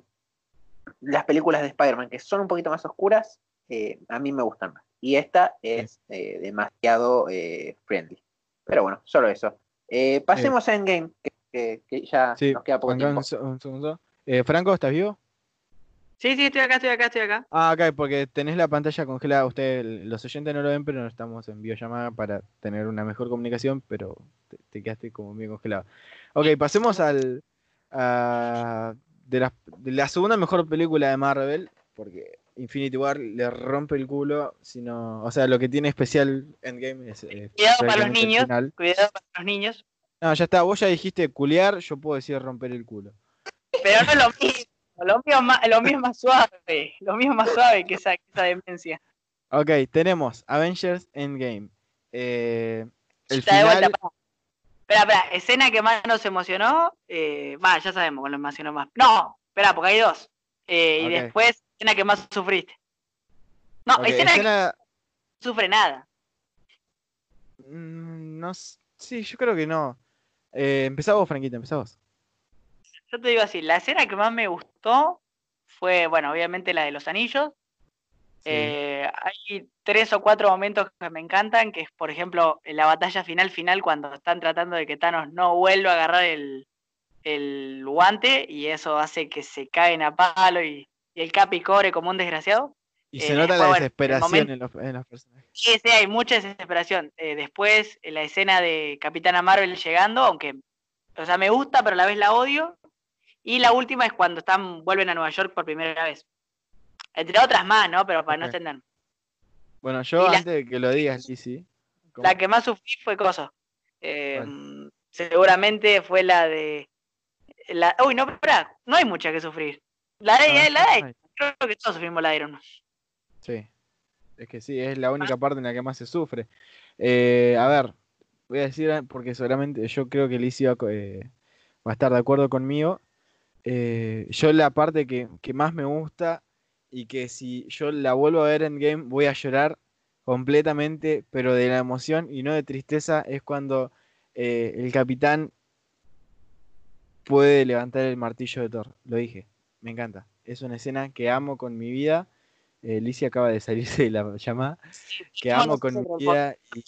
las películas de Spider-Man, que son un poquito más oscuras, eh, a mí me gustan más. Y esta es eh, demasiado eh, friendly. Pero bueno, solo eso. Eh, pasemos a Endgame, que, que- que ya Sí, nos queda poco tiempo. un, se- un segundo. Eh, Franco, ¿estás vivo? Sí, sí, estoy acá, estoy acá, estoy acá. Ah, acá, porque tenés la pantalla congelada. Ustedes, los oyentes no lo ven, pero no estamos en videollamada para tener una mejor comunicación, pero te, te quedaste como bien congelado. Ok, pasemos al. a- de, la, de la segunda mejor película de Marvel, porque Infinity War le rompe el culo, sino, o sea, lo que tiene especial Endgame es... eh, Cuidado para los niños. final. Cuidado para los niños. No, ya está, vos ya dijiste culiar, yo puedo decir romper el culo. Pero no es lo mismo. Lo mío, es más, lo mío es más suave. Lo mío es más suave que esa, que esa demencia. Ok, tenemos Avengers Endgame. Eh, el Está de vuelta, final... Espera, espera, escena que más nos emocionó. eh, Va, ya sabemos cuál nos emocionó más. No, espera, porque hay dos. Eh. Y después, escena que más sufriste. No, ok, escena que escena- no sufre nada. Mm, No, sí, yo creo que no. Eh, empezá vos, Franquita, empezá vos. Yo te digo así, la escena que más me gustó fue, bueno, obviamente la de los anillos. Sí. Eh, hay tres o cuatro momentos que me encantan, que es, por ejemplo, en la batalla final final, cuando están tratando de que Thanos no vuelva a agarrar el, el guante, y eso hace que se caen a palo y, y el Capi cobre como un desgraciado. y eh, se nota después, la bueno, desesperación momento- en, los, en los personajes. Sí, sí, hay mucha desesperación. Eh, después, eh, la escena de Capitana Marvel llegando, aunque, o sea, me gusta, pero a la vez la odio. Y la última es cuando están, vuelven a Nueva York por primera vez. Entre otras más, ¿no? Pero para no Ok. extender. Bueno, yo y la- antes de que lo digas, Lizzy. La que más sufrí fue Coso. Eh, seguramente fue la de. La, uy, no, espera, no hay mucha que sufrir. La de, Ah, la de, creo que todos sufrimos la de Iron Man. Sí. Es que sí, es la única parte en la que más se sufre. Eh, a ver, voy a decir, ah, porque seguramente yo creo que Lizzy va, a co- eh, va a estar de acuerdo conmigo. Eh, yo la parte que, que más me gusta y que si yo la vuelvo a ver en game voy a llorar completamente, pero de la emoción y no de tristeza, es cuando eh, el capitán puede levantar el martillo de Thor. Lo dije, me encanta. Es una escena que amo con mi vida. Eh, Lizzy acaba de salirse de la llamada. Que amo con mi vida y,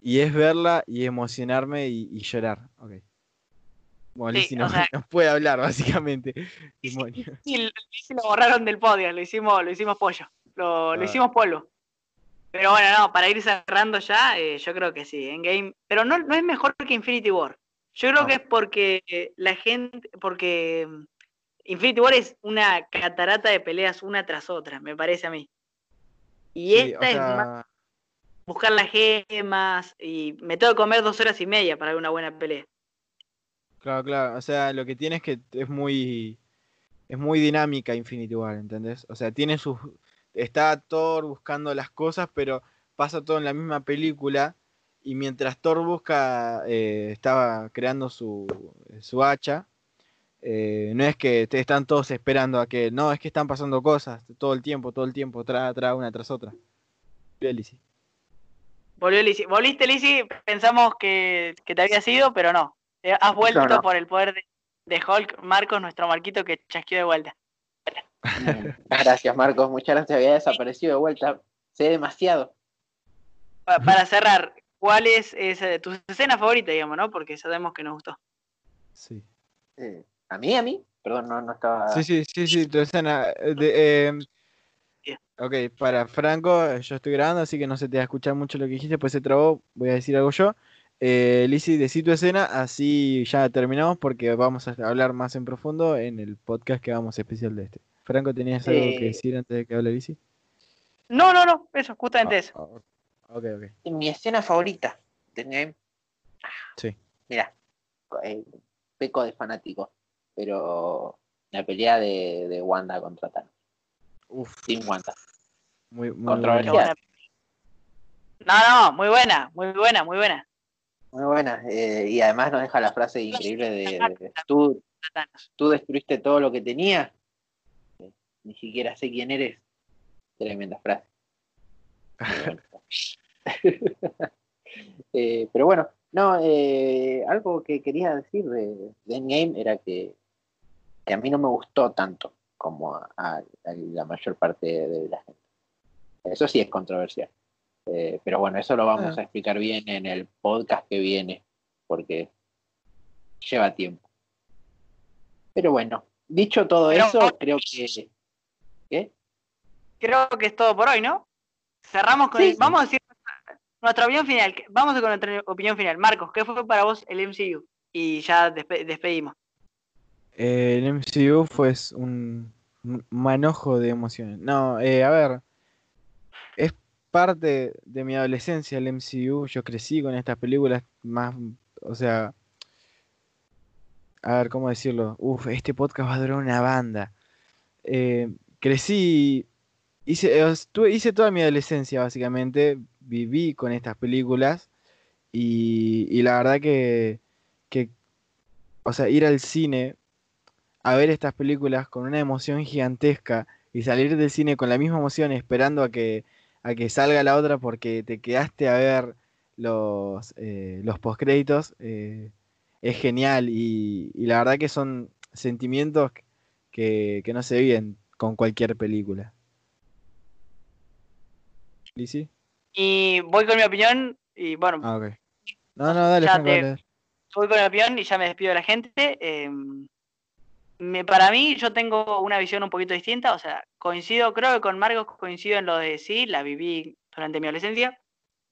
y es verla y emocionarme y, y llorar. Ok. Bueno, Sí, Lizzy no, o sea- no puede hablar, básicamente. Sí, lo, borraron del podio, lo hicimos, lo hicimos pollo, lo, lo Ah. hicimos polvo. Pero bueno, no, para ir cerrando ya, eh, yo creo que sí, Endgame. Pero no, no es mejor que Infinity War. Yo creo No. que es porque eh, la gente, porque mm, Infinity War es una catarata de peleas una tras otra, me parece a mí. Y Sí, esta o es más buscar las gemas y me tengo que comer dos horas y media para ver una buena pelea. claro, claro. O sea, lo que tiene es que es muy. Es muy dinámica Infinity War, ¿entendés? O sea, tiene sus. Está Thor buscando las cosas, pero pasa todo en la misma película. Y mientras Thor busca, eh, estaba creando su, su hacha. Eh, no es que te están todos esperando a que. No, es que están pasando cosas todo el tiempo, todo el tiempo, tra, tra, una tras otra. Bien, Lizzy. Volvió Lizzy. Volviste, Lizzy, pensamos que, que te había sido, pero no. Eh, Has vuelto No, no. por el poder de, de Hulk, Marcos, nuestro Marquito que chasqueó de vuelta. Gracias, Marcos. Muchas gracias. Había desaparecido de vuelta. Sé demasiado. Pa- para cerrar, ¿cuál es, esa- tu escena favorita, digamos, no? Porque sabemos que nos gustó. Sí. Eh, ¿A mí? ¿A mí? Perdón, no, no estaba. Sí, sí, sí, sí, tu escena. eh, de- eh, ok, para Franco, yo estoy grabando, así que no se te va a escuchar mucho lo que dijiste, pues se trabó, voy a decir algo yo. Eh, Lizzy, decí tu escena, así ya terminamos porque vamos a hablar más en profundo en el podcast que vamos especial de este. Franco, ¿tenías algo que Eh, decir antes de que hable Lizzy? No, no, no, eso, justamente Ah, eso. ah, ok, ok. Mi escena favorita Endgame. Sí. Mira, eh, peco de fanático, pero la pelea de, de Wanda contra Thanos. Uf, Team Wanda. muy, muy Controversia. Qué bueno. buena. No, no, muy buena, muy buena, muy buena. Muy buena. eh, y además nos deja la frase increíble de, de, tú, tú destruiste todo lo que tenía. Ni siquiera sé quién eres. Tremenda frase. Eh, pero bueno, no, eh, algo que quería decir de, de Endgame era que, que a mí no me gustó tanto como a, a la mayor parte de la gente. Eso sí es controversial. Eh, pero bueno, eso lo vamos Ah. a explicar bien en el podcast que viene, porque lleva tiempo. Pero bueno, dicho todo Pero- eso, creo que... ¿Qué? Creo que es todo por hoy, ¿no? Cerramos con Sí, el- sí. Vamos a decir nuestra, nuestra opinión final. Vamos con nuestra opinión final. Marcos, ¿qué fue para vos el MCU? Y ya despe- despedimos. Eh, el MCU fue un, manojo de emociones. No, eh, a ver, es parte de mi adolescencia el MCU. Yo crecí con estas películas más, o sea, a ver, ¿cómo decirlo? Uf, este podcast va a durar una banda. Eh, crecí, hice, hice toda mi adolescencia básicamente, viví con estas películas y, la verdad que, o sea, ir al cine a ver estas películas con una emoción gigantesca y salir del cine con la misma emoción esperando a que, a que salga la otra porque te quedaste a ver los, eh, los postcréditos eh, es genial y, y la verdad que son sentimientos que, que no se viven con cualquier película. ¿Lizzy? Y voy con mi opinión. Y bueno, Ah, ok. No, no, dale, Ya Franco, te- dale. voy con mi opinión y ya me despido de la gente. Eh, me- para mí, yo tengo una visión un poquito distinta. O sea, coincido, creo que con Marcos coincido en lo de sí, la viví durante mi adolescencia.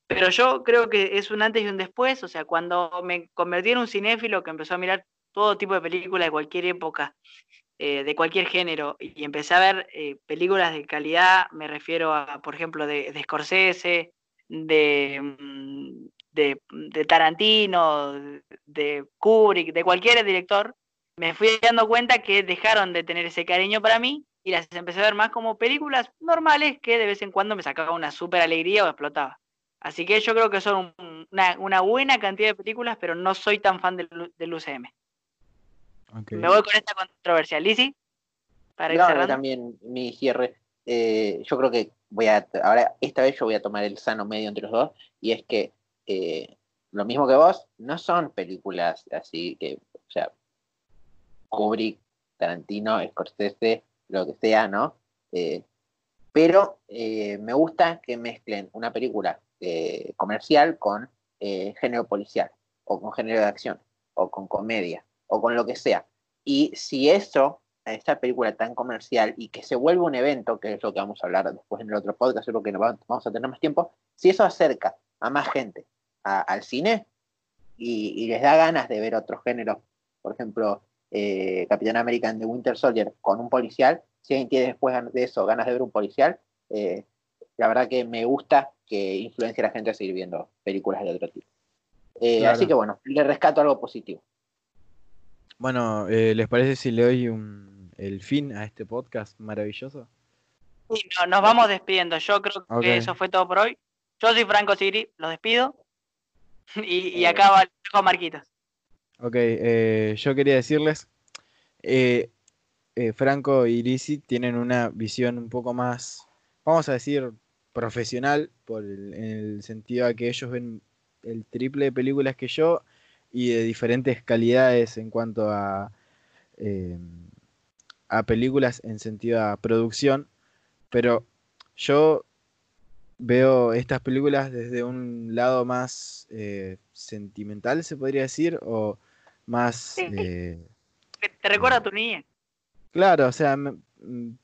Pero yo creo que es un antes y un después. O sea, cuando me convertí en un cinéfilo que empezó a mirar todo tipo de películas de cualquier época, eh, de cualquier género, y empecé a ver eh, películas de calidad, me refiero a, por ejemplo, de, de Scorsese, de, mm, de, de Tarantino, de Kubrick, de cualquier director, me fui dando cuenta que dejaron de tener ese cariño para mí y las empecé a ver más como películas normales que de vez en cuando me sacaba una súper alegría o explotaba. Así que yo creo que son un- una, una buena cantidad de películas, pero no soy tan fan del, del UCM. Me voy con esta controversia. Lizzy, para ir No, yo cerrando. también mi cierre. eh, yo creo que voy a, ahora esta vez yo voy a tomar el sano medio entre los dos, y es que eh, lo mismo que vos, no son películas así que, o sea, Kubrick, Tarantino, Scorsese, lo que sea, ¿no? Eh, pero eh, me gusta que mezclen una película eh, comercial con eh, género policial, o con género de acción, o con comedia, o con lo que sea. Y si eso, esta película tan comercial, y que se vuelve un evento, que es lo que vamos a hablar después en el otro podcast, creo que no va- vamos a tener más tiempo, si eso acerca a más gente a- al cine y, y les da ganas de ver otros géneros, por ejemplo, eh, Capitán América and the Winter Soldier con un policial, si alguien tiene después de eso ganas de ver un policial, eh, la verdad que me gusta que influencie a la gente a seguir viendo películas de otro tipo. Eh, Claro. Así que bueno, le rescato algo positivo. Bueno, eh, ¿les parece si le doy un- el fin a este podcast maravilloso? Sí, no, nos vamos despidiendo. Yo creo que eso fue todo por hoy. Yo soy Franco Sigri, los despido. Y, y acá va Marquitos. Ok, eh, yo quería decirles, eh, eh, Franco y Lizzy tienen una visión un poco más, vamos a decir, profesional, por el, en el sentido de que ellos ven el triple de películas que yo y de diferentes calidades en cuanto a, a películas en sentido a producción, pero yo veo estas películas desde un lado más sentimental, se podría decir, o más... Sí. eh, Te recuerda a tu niña. Claro, o sea, me- mm,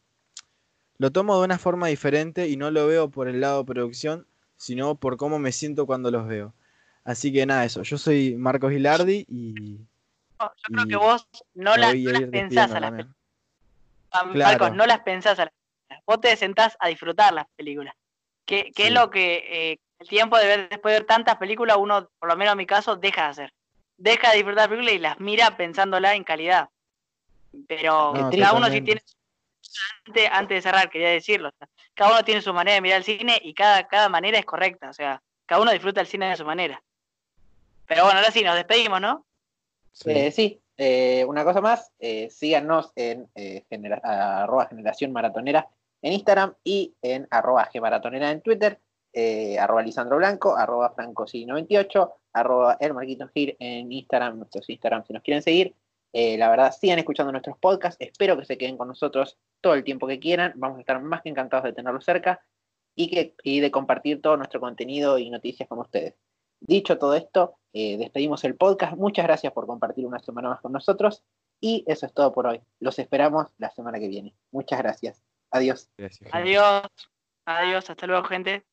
lo tomo de una forma diferente y no lo veo por el lado producción, sino por cómo me siento cuando los veo. Así que nada, eso. Yo soy Marcos Gilardi y No, yo creo Y que vos no, las, no pensás a las películas. Claro. Marcos, no las pensás a las películas. Vos te sentás a disfrutar las películas. Que, que es lo que eh, el tiempo de ver, después de ver tantas películas, uno, por lo menos en mi caso, deja de hacer. Deja de disfrutar las películas y las mira pensándola en calidad. Pero No, cada uno sí tiene antes, antes de cerrar, quería decirlo. o sea, cada uno tiene su manera de mirar el cine y cada, cada manera es correcta. O sea, cada uno disfruta el cine de su manera. Pero bueno, ahora sí, nos despedimos, ¿no? Sí. Eh, sí, eh, una cosa más, eh, síganos en eh, genera- arroba generación maratonera en Instagram y en arroba gmaratonera en Twitter, eh, arroba Lisandro Blanco, arroba Franco 98 arroba el Marquito Gil en Instagram, nuestros Instagram si nos quieren seguir. Eh, la verdad, sigan escuchando nuestros podcasts. Espero que se queden con nosotros todo el tiempo que quieran. Vamos a estar más que encantados de tenerlos cerca y, que, y de compartir todo nuestro contenido y noticias con ustedes. Dicho todo esto, eh, despedimos el podcast. Muchas gracias por compartir una semana más con nosotros. Y eso es todo por hoy. Los esperamos la semana que viene. Muchas gracias. Adiós. Gracias. Adiós. Adiós. Hasta luego, gente.